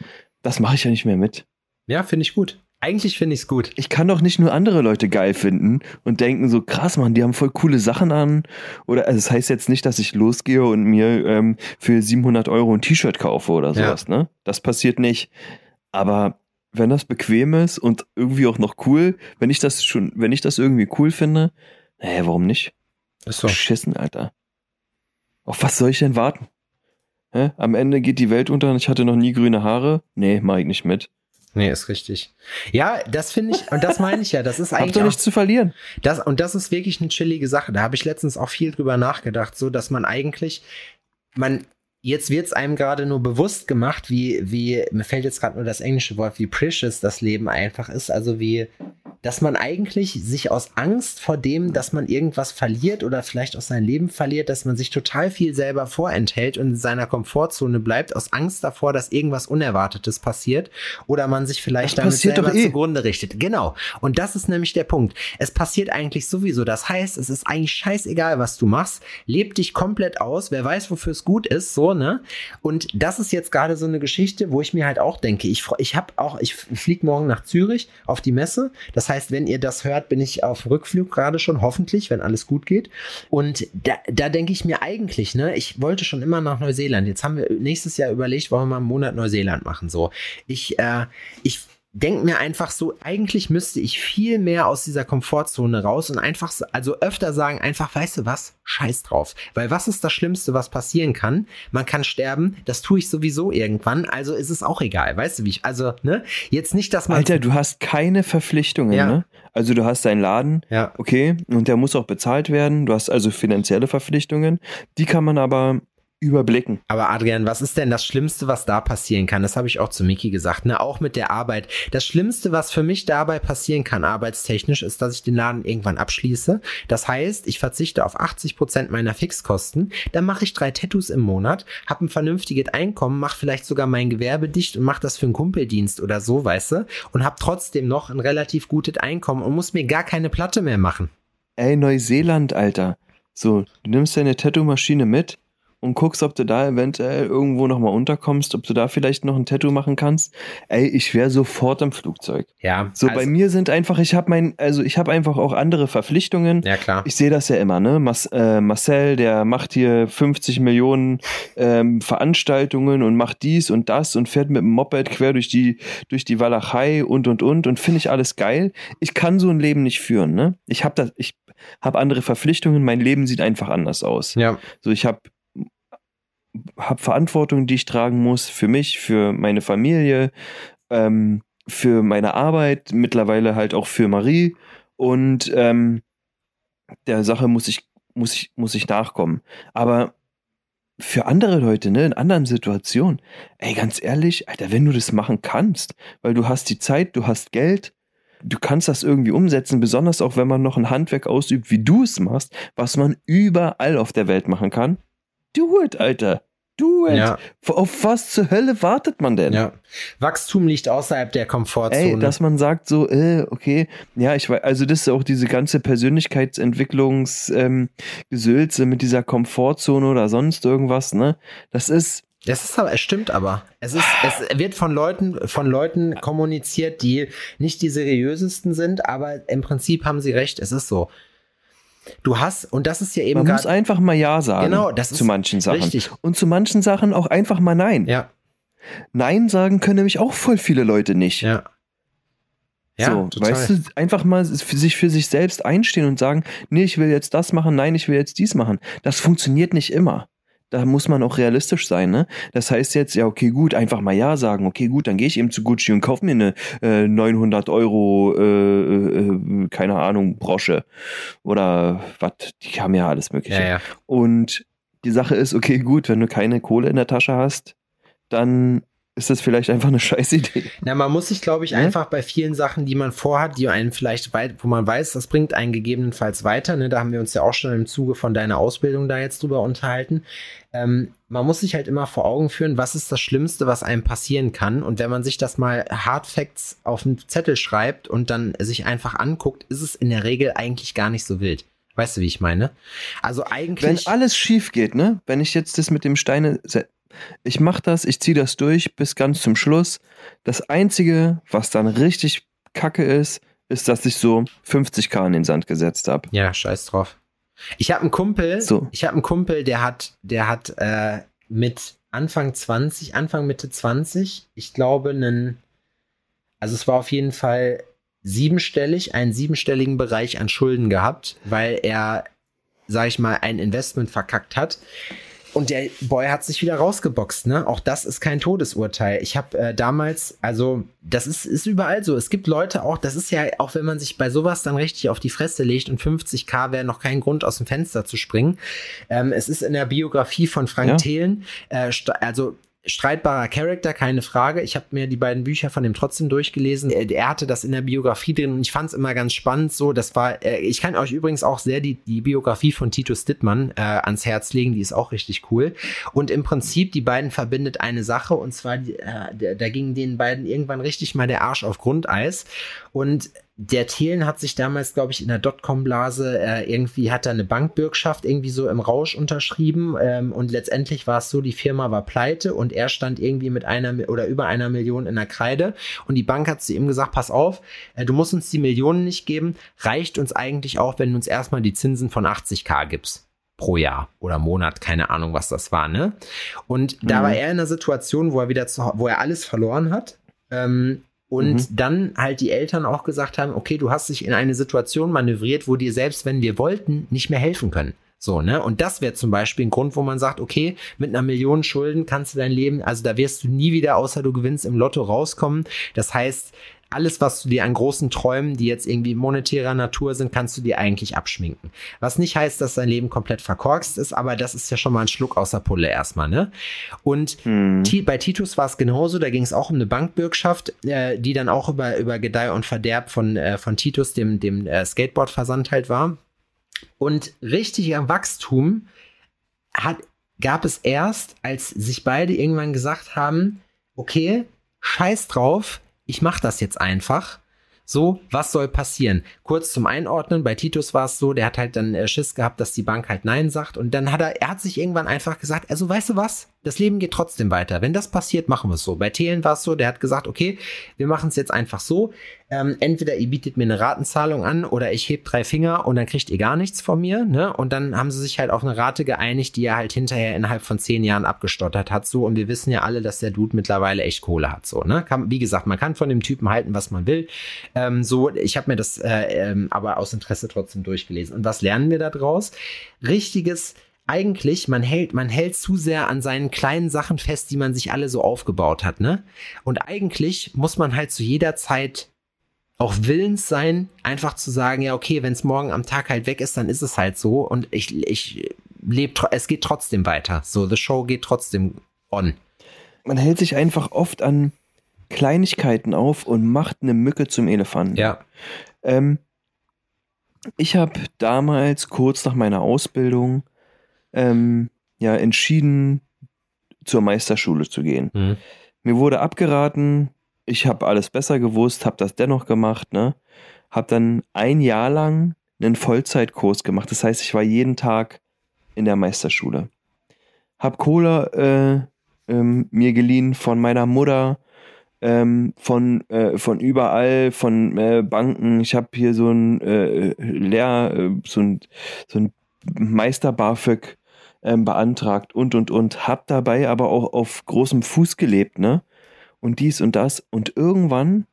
Das mache ich ja nicht mehr mit. Ja, finde ich gut. Eigentlich finde ich es gut. Ich kann doch nicht nur andere Leute geil finden und denken so, krass, Mann, die haben voll coole Sachen an. Oder, also das heißt jetzt nicht, dass ich losgehe und mir ähm, für 700 Euro ein T-Shirt kaufe oder Ja. sowas, ne? Das passiert nicht. Aber wenn das bequem ist und irgendwie auch noch cool, wenn ich das schon, wenn ich das irgendwie cool finde, naja, warum nicht? Ist so. Beschissen, Alter. Auf was soll ich denn warten? Hä? Am Ende geht die Welt unter und ich hatte noch nie grüne Haare. Nee, mach ich nicht mit. Nee, ist richtig. Ja, das finde ich, und das meine ich ja, das ist (laughs) eigentlich doch auch, nichts zu verlieren. das, und das ist wirklich eine chillige Sache. Da habe ich letztens auch viel drüber nachgedacht, so dass man eigentlich, man, jetzt wird es einem gerade nur bewusst gemacht, wie, wie, mir fällt jetzt gerade nur das englische Wort, wie precious das Leben einfach ist, also wie, dass man eigentlich sich aus Angst vor dem, dass man irgendwas verliert oder vielleicht aus seinem Leben verliert, dass man sich total viel selber vorenthält und in seiner Komfortzone bleibt, aus Angst davor, dass irgendwas Unerwartetes passiert oder man sich vielleicht Das damit selber eh. zugrunde richtet. Genau. Und das ist nämlich der Punkt. Es passiert eigentlich sowieso. Das heißt, es ist eigentlich scheißegal, was du machst. Leb dich komplett aus. Wer weiß, wofür es gut ist, so, ne? Und das ist jetzt gerade so eine Geschichte, wo ich mir halt auch denke, ich, ich habe auch, ich fliege morgen nach Zürich auf die Messe. Das heißt, wenn ihr das hört, bin ich auf Rückflug gerade schon, hoffentlich, wenn alles gut geht. Und da, da denke ich mir eigentlich, ne, ich wollte schon immer nach Neuseeland. Jetzt haben wir nächstes Jahr überlegt, wollen wir mal einen Monat Neuseeland machen. So, ich, äh, ich denke mir einfach so, eigentlich müsste ich viel mehr aus dieser Komfortzone raus und einfach, so- also öfter sagen, einfach, weißt du was, scheiß drauf. Weil was ist das Schlimmste, was passieren kann? Man kann sterben, das tue ich sowieso irgendwann, also ist es auch egal, weißt du, wie ich, also, ne, jetzt nicht, dass man. Alter, du hast keine Verpflichtungen, Ja. ne? Also du hast deinen Laden, Ja. okay, und der muss auch bezahlt werden. Du hast also finanzielle Verpflichtungen. Die kann man aber überblicken. Aber Adrian, was ist denn das Schlimmste, was da passieren kann? Das habe ich auch zu Miki gesagt, ne? Auch mit der Arbeit. Das Schlimmste, was für mich dabei passieren kann, arbeitstechnisch, ist, dass ich den Laden irgendwann abschließe. Das heißt, ich verzichte auf 80 Prozent meiner Fixkosten. Dann mache ich drei Tattoos im Monat, habe ein vernünftiges Einkommen, mache vielleicht sogar mein Gewerbe dicht und mache das für einen Kumpeldienst oder so, weißt du? Und habe trotzdem noch ein relativ gutes Einkommen und muss mir gar keine Platte mehr machen. Ey, Neuseeland, Alter. So, du nimmst deine Tattoo-Maschine mit und guckst, ob du da eventuell irgendwo nochmal unterkommst, ob du da vielleicht noch ein Tattoo machen kannst. Ey, ich wäre sofort im Flugzeug. Ja. So, also- bei mir sind einfach, ich habe mein, also ich habe einfach auch andere Verpflichtungen. Ja, klar. Ich sehe das ja immer, ne? Mas, äh, Marcel, der macht hier 50 Millionen ähm, Veranstaltungen und macht dies und das und fährt mit dem Moped quer durch die, durch die Walachei und und und und finde ich alles geil. Ich kann so ein Leben nicht führen, ne? Ich habe das, ich habe andere Verpflichtungen, mein Leben sieht einfach anders aus. Ja. So, ich habe hab Verantwortung, die ich tragen muss für mich, für meine Familie, ähm, für meine Arbeit, mittlerweile halt auch für Marie. Und ähm, der Sache muss ich, muss ich, muss ich nachkommen. Aber für andere Leute, ne, in anderen Situationen, ey, ganz ehrlich, Alter, wenn du das machen kannst, weil du hast die Zeit, du hast Geld, du kannst das irgendwie umsetzen, besonders auch wenn man noch ein Handwerk ausübt, wie du es machst, was man überall auf der Welt machen kann. Do it, Alter. Do it. Ja. Auf was zur Hölle wartet man denn? Ja. Wachstum liegt außerhalb der Komfortzone. Ey, dass man sagt so, äh, okay, ja, ich weiß, also das ist auch diese ganze Persönlichkeitsentwicklungs ähm, mit dieser Komfortzone oder sonst irgendwas, ne? Das ist, Das ist aber, es stimmt aber. Es ist, es wird von Leuten, von Leuten kommuniziert, die nicht die seriösesten sind, aber im Prinzip haben sie recht. Es ist so. Du hast, und das ist ja eben man muss einfach mal Ja sagen Genau, das zu ist manchen Sachen. richtig. Und zu manchen Sachen auch einfach mal Nein. Ja, Nein sagen können nämlich auch voll viele Leute nicht. ja. Ja, so, total. weißt du, einfach mal sich für sich selbst einstehen und sagen, nee, ich will jetzt das machen, nein, ich will jetzt dies machen. Das funktioniert nicht immer. Da muss man auch realistisch sein, ne? Das heißt jetzt, ja, okay, gut, einfach mal Ja sagen. Okay, gut, dann gehe ich eben zu Gucci und kaufe mir eine äh, 900 Euro, äh, äh, keine Ahnung, Brosche oder was. Die haben ja alles Mögliche. ja, ja. Und die Sache ist, okay, gut, wenn du keine Kohle in der Tasche hast, dann ist das vielleicht einfach eine (laughs) scheiß Idee. Na, man muss sich, glaube ich, Ne? einfach bei vielen Sachen, die man vorhat, die einen vielleicht weit, wo man weiß, das bringt einen gegebenenfalls weiter. Ne? Da haben wir uns ja auch schon im Zuge von deiner Ausbildung da jetzt drüber unterhalten. Ähm, man muss sich halt immer vor Augen führen, was ist das Schlimmste, was einem passieren kann. Und wenn man sich das mal Hard Facts auf einen Zettel schreibt und dann sich einfach anguckt, ist es in der Regel eigentlich gar nicht so wild. Weißt du, wie ich meine? Also Wenn eigentlich. alles schief geht, ne? Wenn ich jetzt das mit dem Steine. Ich mach das, ich ziehe das durch bis ganz zum Schluss. Das Einzige, was dann richtig kacke ist, ist, dass ich so 50k in den Sand gesetzt habe. Ja, scheiß drauf. Ich habe einen Kumpel, So. ich habe einen Kumpel, der hat, der hat äh, mit Anfang 20, Anfang Mitte 20, ich glaube, einen, also es war auf jeden Fall siebenstellig, einen siebenstelligen Bereich an Schulden gehabt, weil er, sag ich mal, ein Investment verkackt hat. Und der Boy hat sich wieder rausgeboxt, ne? Auch das ist kein Todesurteil. Ich habe äh, damals, also das ist, ist überall so. Es gibt Leute auch, das ist ja, auch wenn man sich bei sowas dann richtig auf die Fresse legt und 50k wäre noch kein Grund, aus dem Fenster zu springen. Ähm, es ist in der Biografie von Frank Ja. Thelen, äh, also streitbarer Charakter, keine Frage. Ich habe mir die beiden Bücher von ihm trotzdem durchgelesen. Er, er hatte das in der Biografie drin und ich fand es immer ganz spannend. So, das war. Äh, ich kann euch übrigens auch sehr die, die Biografie von Titus Dittmann äh, ans Herz legen. Die ist auch richtig cool. Und im Prinzip die beiden verbindet eine Sache und zwar die, äh, da, ging den beiden irgendwann richtig mal der Arsch auf Grundeis und der Thelen hat sich damals, glaube ich, in der Dotcom-Blase äh, irgendwie hat er eine Bankbürgschaft irgendwie so im Rausch unterschrieben ähm, und letztendlich war es so, die Firma war pleite und er stand irgendwie mit einer oder über einer Million in der Kreide und die Bank hat zu ihm gesagt, pass auf, äh, du musst uns die Millionen nicht geben, reicht uns eigentlich auch, wenn du uns erstmal die Zinsen von 80k gibst pro Jahr oder Monat, keine Ahnung, was das war, ne? Und da Mhm. war er in einer Situation, wo er wieder zu, wo er alles verloren hat. Ähm, und Mhm. dann halt die Eltern auch gesagt haben, okay, du hast dich in eine Situation manövriert, wo dir selbst, wenn wir wollten, nicht mehr helfen können. So, ne? Und das wäre zum Beispiel ein Grund, wo man sagt, okay, mit einer Million Schulden kannst du dein Leben, also da wirst du nie wieder, außer du gewinnst im Lotto rauskommen. Das heißt, alles, was du dir an großen Träumen, die jetzt irgendwie monetärer Natur sind, kannst du dir eigentlich abschminken. Was nicht heißt, dass dein Leben komplett verkorkst ist, aber das ist ja schon mal ein Schluck aus der Pulle erstmal, ne? Und Hm. Bei Titus war es genauso, da ging es auch um eine Bankbürgschaft, äh, die dann auch über, über Gedeih und Verderb von, äh, von Titus, dem, dem äh, Skateboard-Versand halt war. Und richtiger Wachstum hat, gab es erst, als sich beide irgendwann gesagt haben, okay, scheiß drauf, ich mach das jetzt einfach. So, was soll passieren? Kurz zum Einordnen, bei Titus war es so, der hat halt dann äh, Schiss gehabt, dass die Bank halt Nein sagt und dann hat er, er hat sich irgendwann einfach gesagt, also weißt du was, das Leben geht trotzdem weiter. Wenn das passiert, machen wir es so. Bei Thelen war es so, der hat gesagt, okay, wir machen es jetzt einfach so. Ähm, entweder ihr bietet mir eine Ratenzahlung an oder ich heb drei Finger und dann kriegt ihr gar nichts von mir. Ne? Und dann haben sie sich halt auf eine Rate geeinigt, die er halt hinterher innerhalb von zehn Jahren abgestottert hat. So, und wir wissen ja alle, dass der Dude mittlerweile echt Kohle hat. So, ne? Kann, wie gesagt, man kann von dem Typen halten, was man will. Ähm, so, ich habe mir das äh, ähm, aber aus Interesse trotzdem durchgelesen. Und was lernen wir da draus? Richtiges eigentlich, man hält, man hält zu sehr an seinen kleinen Sachen fest, die man sich alle so aufgebaut hat, ne? Und eigentlich muss man halt zu jeder Zeit auch willens sein, einfach zu sagen, ja, okay, wenn es morgen am Tag halt weg ist, dann ist es halt so und ich, ich lebe, es geht trotzdem weiter. So, the show geht trotzdem on. Man hält sich einfach oft an Kleinigkeiten auf und macht eine Mücke zum Elefanten. Ja. Ähm, ich habe damals kurz nach meiner Ausbildung ähm, ja entschieden, zur Meisterschule zu gehen. Mhm. Mir wurde abgeraten, ich habe alles besser gewusst, habe das dennoch gemacht, ne? Habe dann ein Jahr lang einen Vollzeitkurs gemacht. Das heißt, ich war jeden Tag in der Meisterschule. Hab Cola äh, ähm, mir geliehen von meiner Mutter, ähm, von, äh, von überall, von äh, Banken. Ich habe hier so ein äh, Lehr, äh, so ein, so ein Meister BAföG ähm, beantragt und und und. Hab dabei aber auch auf großem Fuß gelebt, ne? Und dies und das. Und irgendwann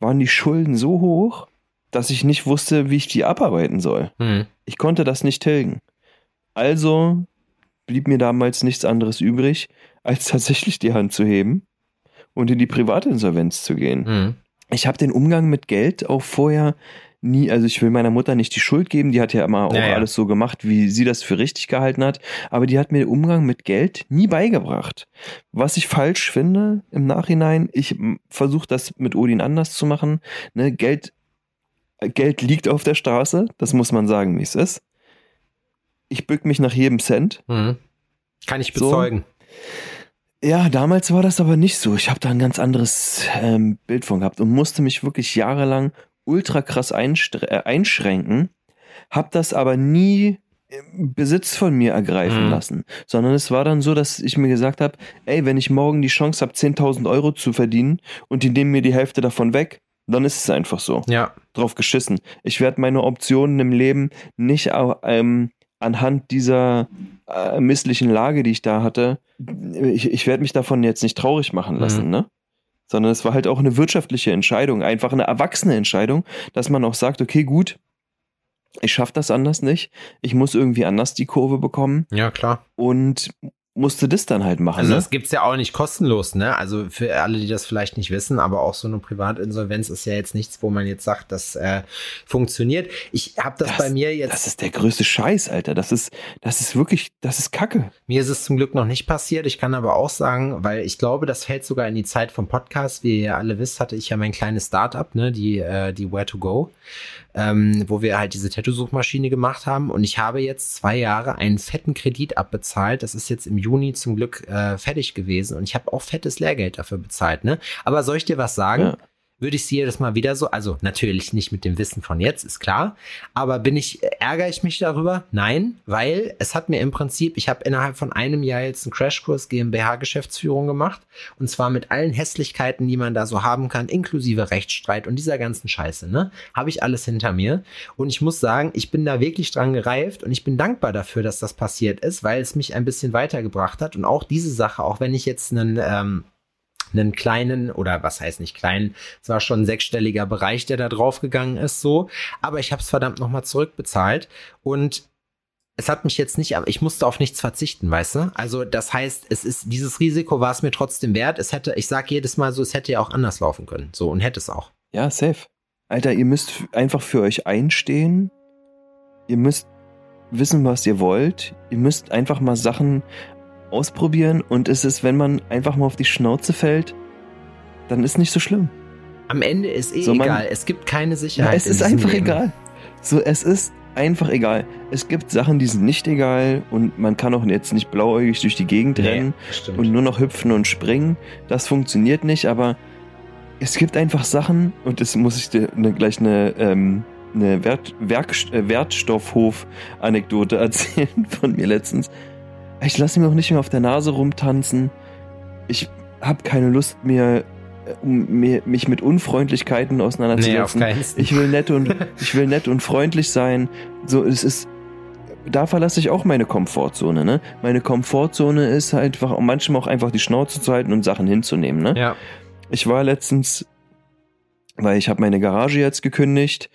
waren die Schulden so hoch, dass ich nicht wusste, wie ich die abarbeiten soll. Mhm. Ich konnte das nicht tilgen. Also blieb mir damals nichts anderes übrig, als tatsächlich die Hand zu heben und in die Privatinsolvenz zu gehen. Mhm. Ich habe den Umgang mit Geld auch vorher nie, also ich will meiner Mutter nicht die Schuld geben, die hat ja immer auch Ja, ja. alles so gemacht, wie sie das für richtig gehalten hat, aber die hat mir den Umgang mit Geld nie beigebracht. Was ich falsch finde im Nachhinein, ich versuche das mit Odin anders zu machen, ne, Geld, Geld liegt auf der Straße, das muss man sagen, wie es ist. Ich bück mich nach jedem Cent. Mhm. Kann ich So. bezeugen. Ja, damals war das aber nicht so. Ich habe da ein ganz anderes ähm, Bild von gehabt und musste mich wirklich jahrelang ultra krass äh, einschränken, hab das aber nie Besitz von mir ergreifen Mhm. lassen, sondern es war dann so, dass ich mir gesagt habe, ey, wenn ich morgen die Chance habe, 10.000 Euro zu verdienen und die nehmen mir die Hälfte davon weg, Dann ist es einfach so. Ja. Drauf geschissen. Ich werde meine Optionen im Leben nicht ähm, anhand dieser äh, misslichen Lage, die ich da hatte, ich, ich werde mich davon jetzt nicht traurig machen lassen, Mhm. ne? Sondern es war halt auch eine wirtschaftliche Entscheidung, einfach eine erwachsene Entscheidung, dass man auch sagt, okay, gut, ich schaffe das anders nicht, ich muss irgendwie anders die Kurve bekommen Ja, klar. und musste das dann halt machen. Also ne? das gibt's ja auch nicht kostenlos, ne? Also für alle, die das vielleicht nicht wissen, aber auch so eine Privatinsolvenz ist ja jetzt nichts, wo man jetzt sagt, das äh, funktioniert. Ich habe das, bei mir jetzt, Das ist der größte Scheiß, Alter. Das ist, das ist wirklich, das ist Kacke. mir ist es zum Glück noch nicht passiert. Ich kann aber auch sagen, weil ich glaube, das fällt sogar in die Zeit vom Podcast. Wie ihr alle wisst, hatte ich ja mein kleines Startup, ne, die, äh, die Where to Go, ähm, wo wir halt diese Tattoo-Suchmaschine gemacht haben. Und ich habe jetzt zwei Jahre einen fetten Kredit abbezahlt. Das ist jetzt im Juni zum Glück äh, fertig gewesen. Und ich habe auch fettes Lehrgeld dafür bezahlt, ne? Aber soll ich dir was sagen? Ja. Würde ich sie jedes Mal wieder so, also natürlich nicht mit dem Wissen von jetzt, ist klar, aber bin ich, ärgere ich mich darüber? Nein, weil es hat mir im Prinzip, ich habe innerhalb von einem Jahr jetzt einen Crashkurs GmbH-Geschäftsführung gemacht und zwar mit allen Hässlichkeiten, die man da so haben kann, inklusive Rechtsstreit und dieser ganzen Scheiße, ne, habe ich alles hinter mir und ich muss sagen, ich bin da wirklich dran gereift und ich bin dankbar dafür, dass das passiert ist, weil es mich ein bisschen weitergebracht hat und auch diese Sache, auch wenn ich jetzt einen, ähm, einen kleinen oder was heißt nicht kleinen, es war schon ein sechsstelliger Bereich, der da draufgegangen ist, so, aber ich habe es verdammt nochmal zurückbezahlt und es hat mich jetzt nicht, aber ich musste auf nichts verzichten, weißt du? Also das heißt, es ist dieses Risiko war es mir trotzdem wert. Es hätte, ich sag jedes Mal so, es hätte ja auch anders laufen können, so und hätte es auch. Ja, safe. Alter, ihr müsst einfach für euch einstehen. Ihr müsst wissen, was ihr wollt. Ihr müsst einfach mal Sachen ausprobieren und es ist, wenn man einfach mal auf die Schnauze fällt, dann ist nicht so schlimm. Am Ende ist eh So, man- egal. Es gibt keine Ja, Sicherheit. es in ist einfach Leben. egal. So, es ist einfach egal. Es gibt Sachen, die sind nicht egal und man kann auch jetzt nicht blauäugig durch die Gegend rennen. Nee, stimmt. und nur noch hüpfen und springen. Das funktioniert nicht, aber es gibt einfach Sachen, und das muss ich dir ne, gleich eine, ähm, eine Wert, Werk, äh, Wertstoffhof-Anekdote (laughs) erzählen von mir letztens. Ich lasse mir auch nicht mehr auf der Nase rumtanzen. Ich habe keine Lust mehr, äh, um mich mit Unfreundlichkeiten nee, auseinanderzusetzen. Fall. Ich will nett und (laughs) ich will nett und freundlich sein. So, es ist. Da verlasse ich auch meine Komfortzone, ne? Meine Komfortzone ist halt einfach manchmal auch einfach die Schnauze zu halten und Sachen hinzunehmen, ne? Ja. Ich war letztens, weil ich habe meine Garage jetzt gekündigt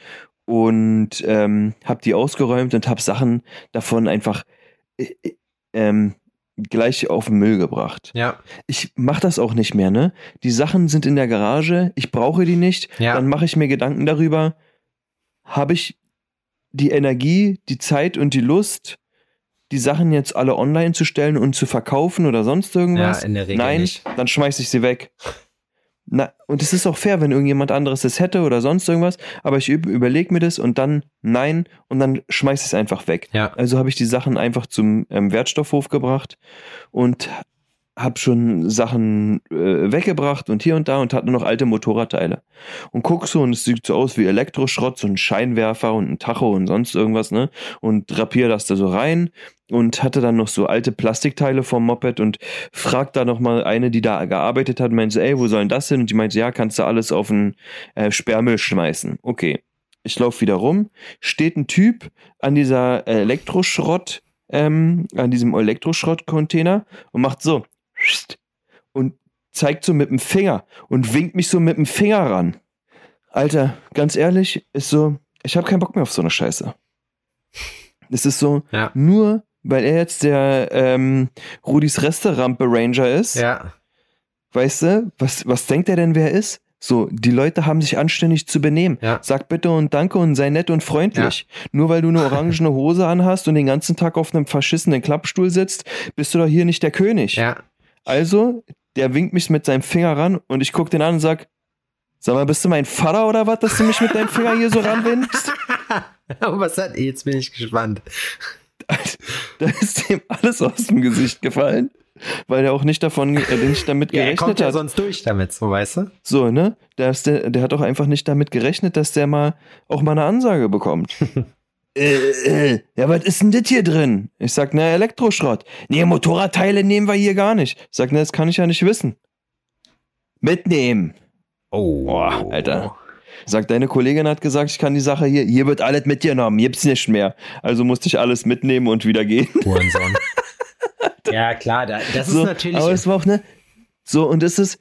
und ähm, habe die ausgeräumt und habe Sachen davon einfach äh, äh, ähm, gleich auf den Müll gebracht. Ja. Ich mache das auch nicht mehr, ne? Die Sachen sind in der Garage, ich brauche die nicht. Ja. Dann mache ich mir Gedanken darüber, habe ich die Energie, die Zeit und die Lust, die Sachen jetzt alle online zu stellen und zu verkaufen oder sonst Ja, irgendwas? in der Regel Nein, nicht. dann schmeiß ich sie weg. Na, und es ist auch fair, wenn irgendjemand anderes es hätte oder sonst irgendwas, aber ich überlege mir das und dann nein und dann schmeiß ich es einfach weg. Ja. Also habe ich die Sachen einfach zum ähm, Wertstoffhof gebracht und habe schon Sachen äh, weggebracht und hier und da und hatte noch alte Motorradteile. Und guck so und es sieht so aus wie Elektroschrott, so ein Scheinwerfer und ein Tacho und sonst irgendwas, ne? Und drapier das da so rein und hatte dann noch so alte Plastikteile vom Moped und fragt da noch mal eine, die da gearbeitet hat, meinte, ey, wo soll denn das hin? Und die meinte, ja, kannst du alles auf den äh, Sperrmüll schmeißen. Okay. Ich laufe wieder rum, steht ein Typ an dieser Elektroschrott, ähm, an diesem Elektroschrott-Container und macht so und zeigt so mit dem Finger und winkt mich so mit dem Finger ran. Alter, ganz ehrlich, ist so, ich habe keinen Bock mehr auf so eine Scheiße. Es ist so, Ja. nur weil er jetzt der ähm, Rudis Resterampe Ranger ist, Ja. weißt du, was, was denkt er denn, wer er ist? So, die Leute haben sich anständig zu benehmen. Ja. Sag bitte und danke und sei nett und freundlich. Nur weil du eine (laughs) orangene Hose anhast und den ganzen Tag auf einem verschissenen Klappstuhl sitzt, bist du doch hier nicht der König. Ja. Also, der winkt mich mit seinem Finger ran und ich guck den an und sag, sag mal, bist du mein Vater oder was, dass du mich mit deinem Finger hier so ranwindst? (laughs) Aber was hat, jetzt bin ich gespannt. (laughs) Da ist dem alles aus dem Gesicht gefallen, weil er auch nicht davon, äh, nicht damit Ja, er gerechnet kommt ja hat. sonst durch damit, so weißt du? So, ne? Der, der, der hat auch einfach nicht damit gerechnet, dass der mal auch mal eine Ansage bekommt. (laughs) äh, äh, ja, was ist denn das hier drin? Ich sag, ne, Elektroschrott. Nee, Motorradteile nehmen wir hier gar nicht. Ich sag, ne, das kann ich ja nicht wissen. Mitnehmen. Oh. Boah, Alter. Sagt, deine Kollegin hat gesagt, ich kann die Sache hier, hier wird alles mitgenommen, gibt's nicht mehr. Also musste ich alles mitnehmen und wieder gehen. (laughs) Hurensohn. ja, klar, da, das so, ist natürlich. Aber es war auch, ne? So, und das ist,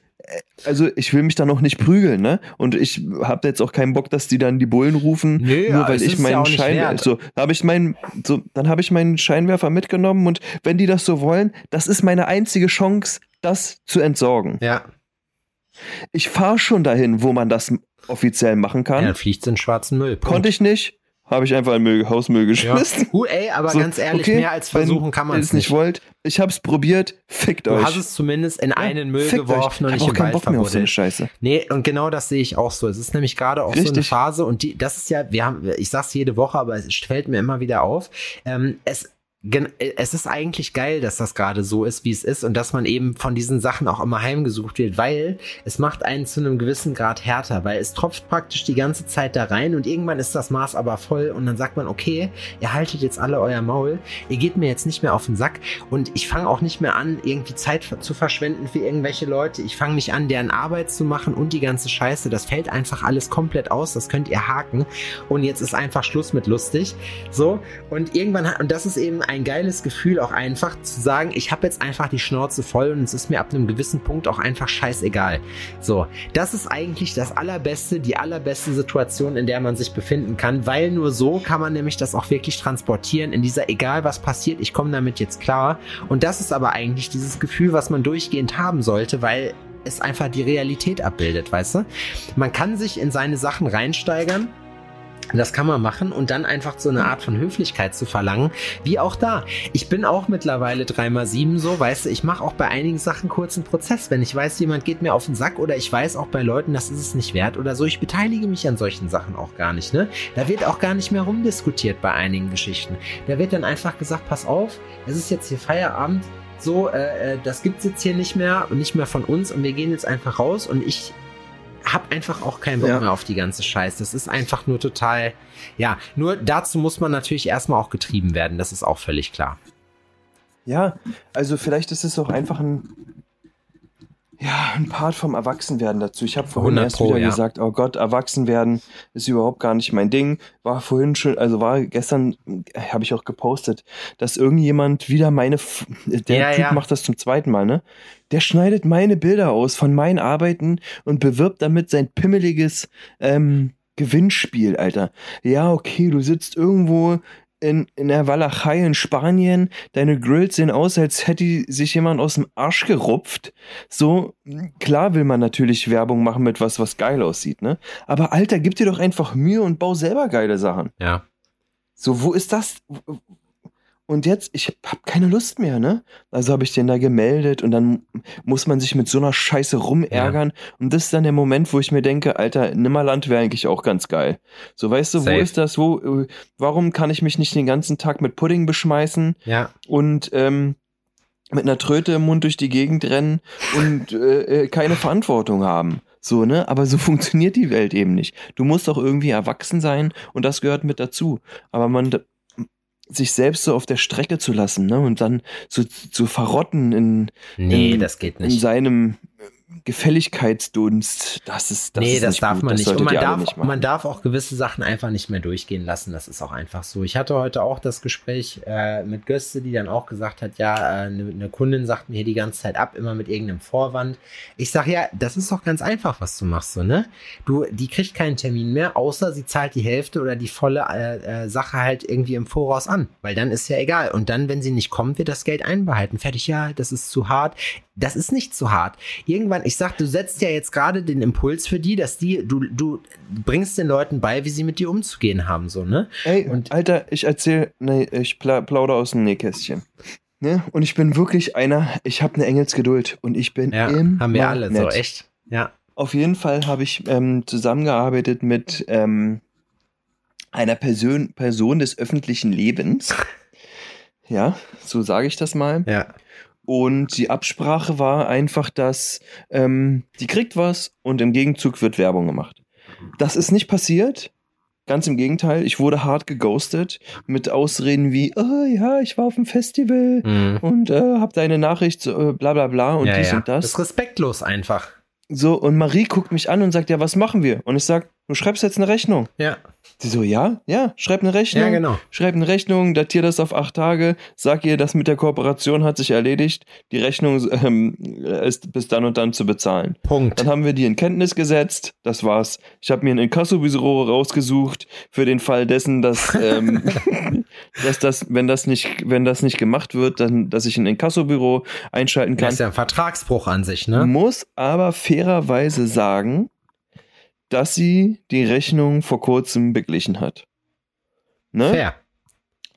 also ich will mich da noch nicht prügeln, ne? Und ich habe jetzt auch keinen Bock, dass die dann die Bullen rufen, Nö, nur weil ich ja meinen auch nicht Schein, wert. so, habe ich meinen, so, dann habe ich meinen Scheinwerfer mitgenommen und wenn die das so wollen, das ist meine einzige Chance, das zu entsorgen. ja, Ich fahre schon dahin, wo man das offiziell machen ja, kann. dann fliegt in schwarzen Müll. Punkt. Konnte ich nicht, habe ich einfach in Müll, Hausmüll Ja. geschmissen. Huh, ey, aber So, ganz ehrlich, okay, mehr als versuchen kann man ihr es es nicht nicht. wollt. Ich hab's probiert, fickt Du euch. hast es zumindest in einen Müll Fickt geworfen euch. und Ich nicht hab im auch keinen Bock mehr auf so eine. Scheiße. Nee, und genau das sehe ich auch so. Es ist nämlich gerade auch so eine Richtig. Phase und die, das ist ja, wir haben, ich sag's jede Woche, aber es fällt mir immer wieder auf. Ähm, es, es ist eigentlich geil, dass das gerade so ist, wie es ist und dass man eben von diesen Sachen auch immer heimgesucht wird, weil es macht einen zu einem gewissen Grad härter, weil es tropft praktisch die ganze Zeit da rein und irgendwann ist das Maß aber voll und dann sagt man, okay, ihr haltet jetzt alle euer Maul, ihr geht mir jetzt nicht mehr auf den Sack und ich fange auch nicht mehr an, irgendwie Zeit zu verschwenden für irgendwelche Leute. Ich fange nicht an, deren Arbeit zu machen und die ganze Scheiße. Das fällt einfach alles komplett aus. Das könnt ihr haken. Und jetzt ist einfach Schluss mit lustig. So. Und irgendwann hat, und das ist eben ein geiles Gefühl, auch einfach zu sagen, ich habe jetzt einfach die Schnauze voll und es ist mir ab einem gewissen Punkt auch einfach scheißegal. So. Das ist eigentlich das allerbeste, die allerbeste Situation, in der man sich befinden kann, weil nur so kann man nämlich das auch wirklich transportieren in dieser, egal was passiert, ich komme damit jetzt klar. Und das ist aber eigentlich dieses Gefühl, was man durchgehend haben sollte, weil es einfach die Realität abbildet, weißt du? Man kann sich in seine Sachen reinsteigern. Das kann man machen und dann einfach so eine Art von Höflichkeit zu verlangen, wie auch da. Ich bin auch mittlerweile 3x7 so, weißt du, ich mache auch bei einigen Sachen kurzen Prozess. Wenn ich weiß, jemand geht mir auf den Sack oder ich weiß auch bei Leuten, das ist es nicht wert oder so, ich beteilige mich an solchen Sachen auch gar nicht, ne? Da wird auch gar nicht mehr rumdiskutiert bei einigen Geschichten. Da wird dann einfach gesagt, pass auf, es ist jetzt hier Feierabend, so, äh, äh, das gibt's jetzt hier nicht mehr und nicht mehr von uns und wir gehen jetzt einfach raus und ich hab einfach auch keinen Bock Ja. mehr auf die ganze Scheiße. Das ist einfach nur total, ja, nur dazu muss man natürlich erstmal auch getrieben werden, das ist auch völlig klar. Ja, also vielleicht ist es auch einfach ein, ja, ein Part vom Erwachsenwerden dazu. Ich habe vorhin 100 erst Pro, wieder ja. gesagt, oh Gott, Erwachsenwerden ist überhaupt gar nicht mein Ding. War vorhin schon, also war gestern, äh, habe ich auch gepostet, dass irgendjemand wieder meine, F- der Ja, Typ ja. macht das zum zweiten Mal, ne? Der schneidet meine Bilder aus von meinen Arbeiten und bewirbt damit sein pimmeliges ähm, Gewinnspiel, Alter. Ja, okay, du sitzt irgendwo in, in der Walachei in Spanien, deine Grills sehen aus, als hätte sich jemand aus dem Arsch gerupft. So, klar will man natürlich Werbung machen mit was, was geil aussieht, ne? Aber Alter, gib dir doch einfach Mühe und bau selber geile Sachen. Ja. So, wo ist das? Und jetzt, ich hab keine Lust mehr, ne? Also habe ich den da gemeldet und dann muss man sich mit so einer Scheiße rumärgern. Und das ist dann der Moment, wo ich mir denke, Alter, Nimmerland wäre eigentlich auch ganz geil. So, weißt du, Safe. wo ist das? Wo, äh, warum kann ich mich nicht den ganzen Tag mit Pudding beschmeißen Ja, und ähm, mit einer Tröte im Mund durch die Gegend rennen und (laughs) äh, äh, keine Verantwortung haben? So, ne? Aber so (laughs) funktioniert die Welt eben nicht. Du musst auch irgendwie erwachsen sein und das gehört mit dazu. Aber man sich selbst so auf der Strecke zu lassen, ne? Und dann so zu verrotten in, nee, in, das geht in seinem Gefälligkeitsdunst, das ist das nee, ist das darf gut. man das nicht. Und man darf, nicht man darf auch gewisse Sachen einfach nicht mehr durchgehen lassen. Das ist auch einfach so. Ich hatte heute auch das Gespräch äh, mit Göste, die dann auch gesagt hat, ja, äh, eine, eine Kundin sagt mir hier die ganze Zeit ab, immer mit irgendeinem Vorwand. Ich sag ja, das ist doch ganz einfach, was du machst, so, ne? Du, die kriegt keinen Termin mehr, außer sie zahlt die Hälfte oder die volle äh, äh, Sache halt irgendwie im Voraus an. Weil dann ist ja egal. Und dann, wenn sie nicht kommt, wird das Geld einbehalten. Fertig, ja, das ist zu hart. Das ist nicht zu hart. Irgendwann, ich sag, du setzt ja jetzt gerade den Impuls für die, dass die, du, du bringst den Leuten bei, wie sie mit dir umzugehen haben, so, ne? Ey, Und- Alter, ich erzähl, nee, ich pla plaudere aus dem Nähkästchen. Ne? Und ich bin wirklich einer, ich habe eine Engelsgeduld und ich bin Ja, immer haben wir alle, so, nett. echt. Ja. Auf jeden Fall habe ich ähm, zusammengearbeitet mit ähm, einer Person, Person des öffentlichen Lebens. (laughs) Ja, so sage ich das mal. Ja. Und die Absprache war einfach, dass ähm, die kriegt was und im Gegenzug wird Werbung gemacht. Das ist nicht passiert. Ganz im Gegenteil, ich wurde hart geghostet mit Ausreden wie, oh ja, ich war auf dem Festival Mhm. und äh, hab deine Nachricht, so, äh, bla bla bla und ja, dies ja. und das. Das ist respektlos einfach. So, und Marie guckt mich an und sagt, ja, was machen wir? Und ich sag, du schreibst jetzt eine Rechnung. Ja. Sie so, ja, ja, schreib eine Rechnung. Ja, genau. Schreib eine Rechnung, datier das auf acht Tage, sag ihr, das mit der Kooperation hat sich erledigt, die Rechnung ähm, ist bis dann und dann zu bezahlen. Punkt. Dann haben wir die in Kenntnis gesetzt, das war's. Ich habe mir ein Inkassobüro rausgesucht für den Fall dessen, dass, ähm, (laughs) dass das, wenn das nicht, wenn das nicht gemacht wird, dann, dass ich ein Inkassobüro einschalten Das kann. ist ja ein Vertragsbruch an sich, ne? Muss aber fairerweise sagen, dass sie die Rechnung vor kurzem beglichen hat. Ne? Fair.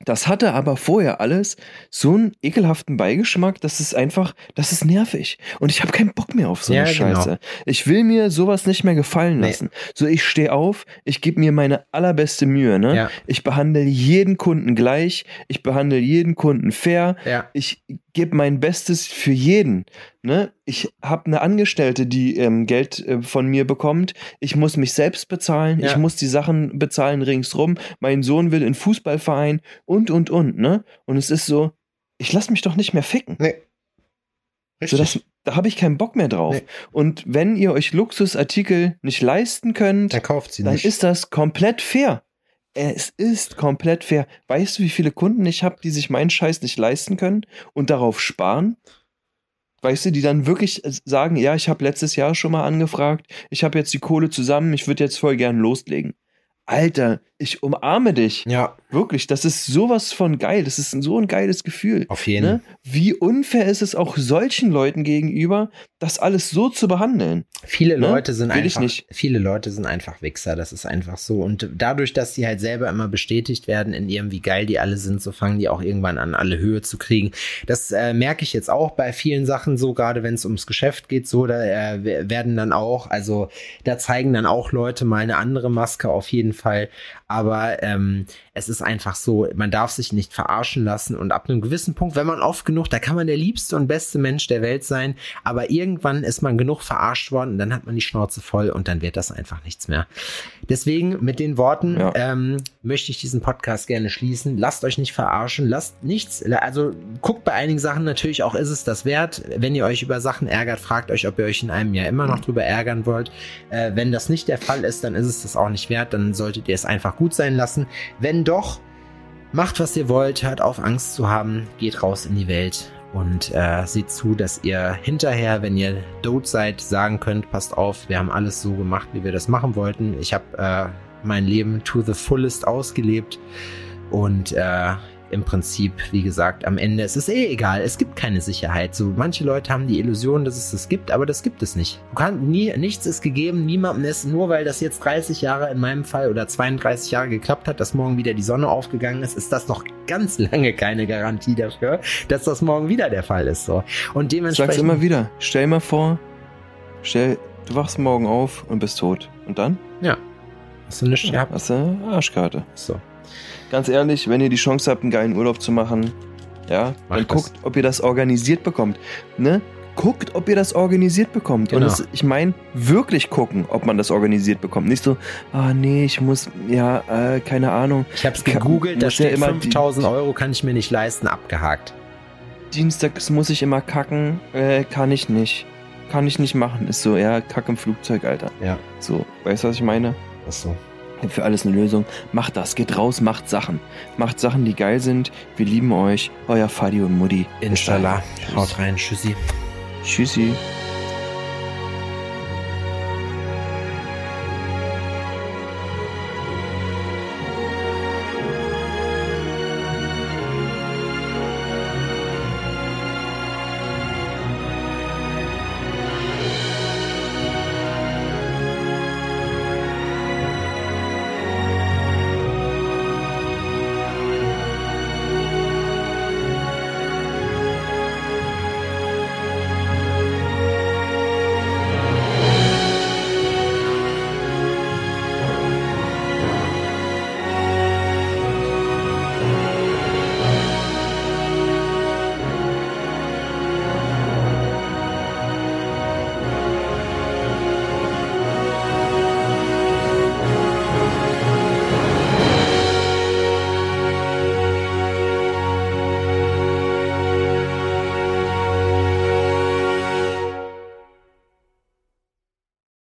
Das hatte aber vorher alles so einen ekelhaften Beigeschmack, das ist einfach, das ist nervig. Und ich habe keinen Bock mehr auf so eine Ja, genau. Scheiße. Ich will mir sowas nicht mehr gefallen Nee. lassen. So, ich stehe auf, ich gebe mir meine allerbeste Mühe. Ne? Ja. Ich behandle jeden Kunden gleich, ich behandle jeden Kunden fair, Ja. ich gebe mein Bestes für jeden. Ne? Ich habe eine Angestellte, die ähm, Geld äh, von mir bekommt. Ich muss mich selbst bezahlen. Ja. Ich muss die Sachen bezahlen ringsrum. Mein Sohn will in Fußballverein und, und, und. Ne? Und es ist so, ich lasse mich doch nicht mehr ficken. Nee. So, das, da habe ich keinen Bock mehr drauf. Nee. Und wenn ihr euch Luxusartikel nicht leisten könnt, Dann kauft sie dann nicht. ist das komplett fair. Es ist komplett fair. Weißt du, wie viele Kunden ich habe, die sich meinen Scheiß nicht leisten können und darauf sparen? Weißt du, die dann wirklich sagen, ja, ich habe letztes Jahr schon mal angefragt, ich habe jetzt die Kohle zusammen, ich würde jetzt voll gern loslegen. Alter, ich umarme dich. ja, Wirklich, das ist sowas von geil. Das ist so ein geiles Gefühl. auf jeden Ne? Wie unfair ist es auch solchen Leuten gegenüber, das alles so zu behandeln? Viele Ne? Leute sind Will ich einfach, nicht. viele Leute sind einfach Wichser, das ist einfach so. Und dadurch, dass sie halt selber immer bestätigt werden in ihrem, wie geil die alle sind, so fangen die auch irgendwann an, alle Höhe zu kriegen. Das äh, merke ich jetzt auch bei vielen Sachen so, gerade wenn es ums Geschäft geht, so, da äh, werden dann auch, also da zeigen dann auch Leute mal eine andere Maske auf jeden Fall. Aber ähm, es ist einfach so, man darf sich nicht verarschen lassen und ab einem gewissen Punkt, wenn man oft genug, da kann man der liebste und beste Mensch der Welt sein, aber irgendwann ist man genug verarscht worden und dann hat man die Schnauze voll und dann wird das einfach nichts mehr. Deswegen mit den Worten Ja. ähm, möchte ich diesen Podcast gerne schließen. Lasst euch nicht verarschen, lasst nichts, also guckt bei einigen Sachen natürlich auch, ist es das wert. Wenn ihr euch über Sachen ärgert, fragt euch, ob ihr euch in einem Jahr immer noch drüber ärgern wollt. Äh, wenn das nicht der Fall ist, dann ist es das auch nicht wert, dann solltet ihr es einfach gut sein lassen. Wenn doch, macht was ihr wollt, hört auf Angst zu haben, geht raus in die Welt und äh, seht zu, dass ihr hinterher, wenn ihr tot seid, sagen könnt, passt auf, wir haben alles so gemacht, wie wir das machen wollten. Ich habe äh, mein Leben to the fullest ausgelebt und äh, im Prinzip, wie gesagt, am Ende, es ist eh egal, es gibt keine Sicherheit. So, manche Leute haben die Illusion, dass es das gibt, aber das gibt es nicht. Du kannst nie, nichts ist gegeben, niemandem ist, nur weil das jetzt 30 Jahre in meinem Fall oder 32 Jahre geklappt hat, dass morgen wieder die Sonne aufgegangen ist, ist das noch ganz lange keine Garantie dafür, dass das morgen wieder der Fall ist. So. Und Ich dementsprechend. sag's immer wieder. Stell mal vor, stell, du wachst morgen auf und bist tot. Und dann? Hast du nichts gehabt? Hast du eine Arschkarte. So. Ganz ehrlich, wenn ihr die Chance habt, einen geilen Urlaub zu machen, ja, Macht dann das. guckt, ob ihr das organisiert bekommt. Ne? Guckt, ob ihr das organisiert bekommt. Und Genau. das, ich meine, wirklich gucken, ob man das organisiert bekommt. Nicht so, ah nee, ich muss, ja, äh, keine Ahnung. Ich habe es Ka- gegoogelt, da ja steht immer die- 5000 Euro kann ich mir nicht leisten, abgehakt. Dienstags muss ich immer kacken, äh, kann ich nicht. Kann ich nicht machen. Ist so, ja, kack im Flugzeug, Alter. Ja. So, weißt du, was ich meine? Ach so. Gibt für alles eine Lösung. Macht das, geht raus, macht Sachen. Macht Sachen, die geil sind. Wir lieben euch. Euer Fadi und Mutti. Bis Inshallah. Haut rein. Tschüssi. Tschüssi.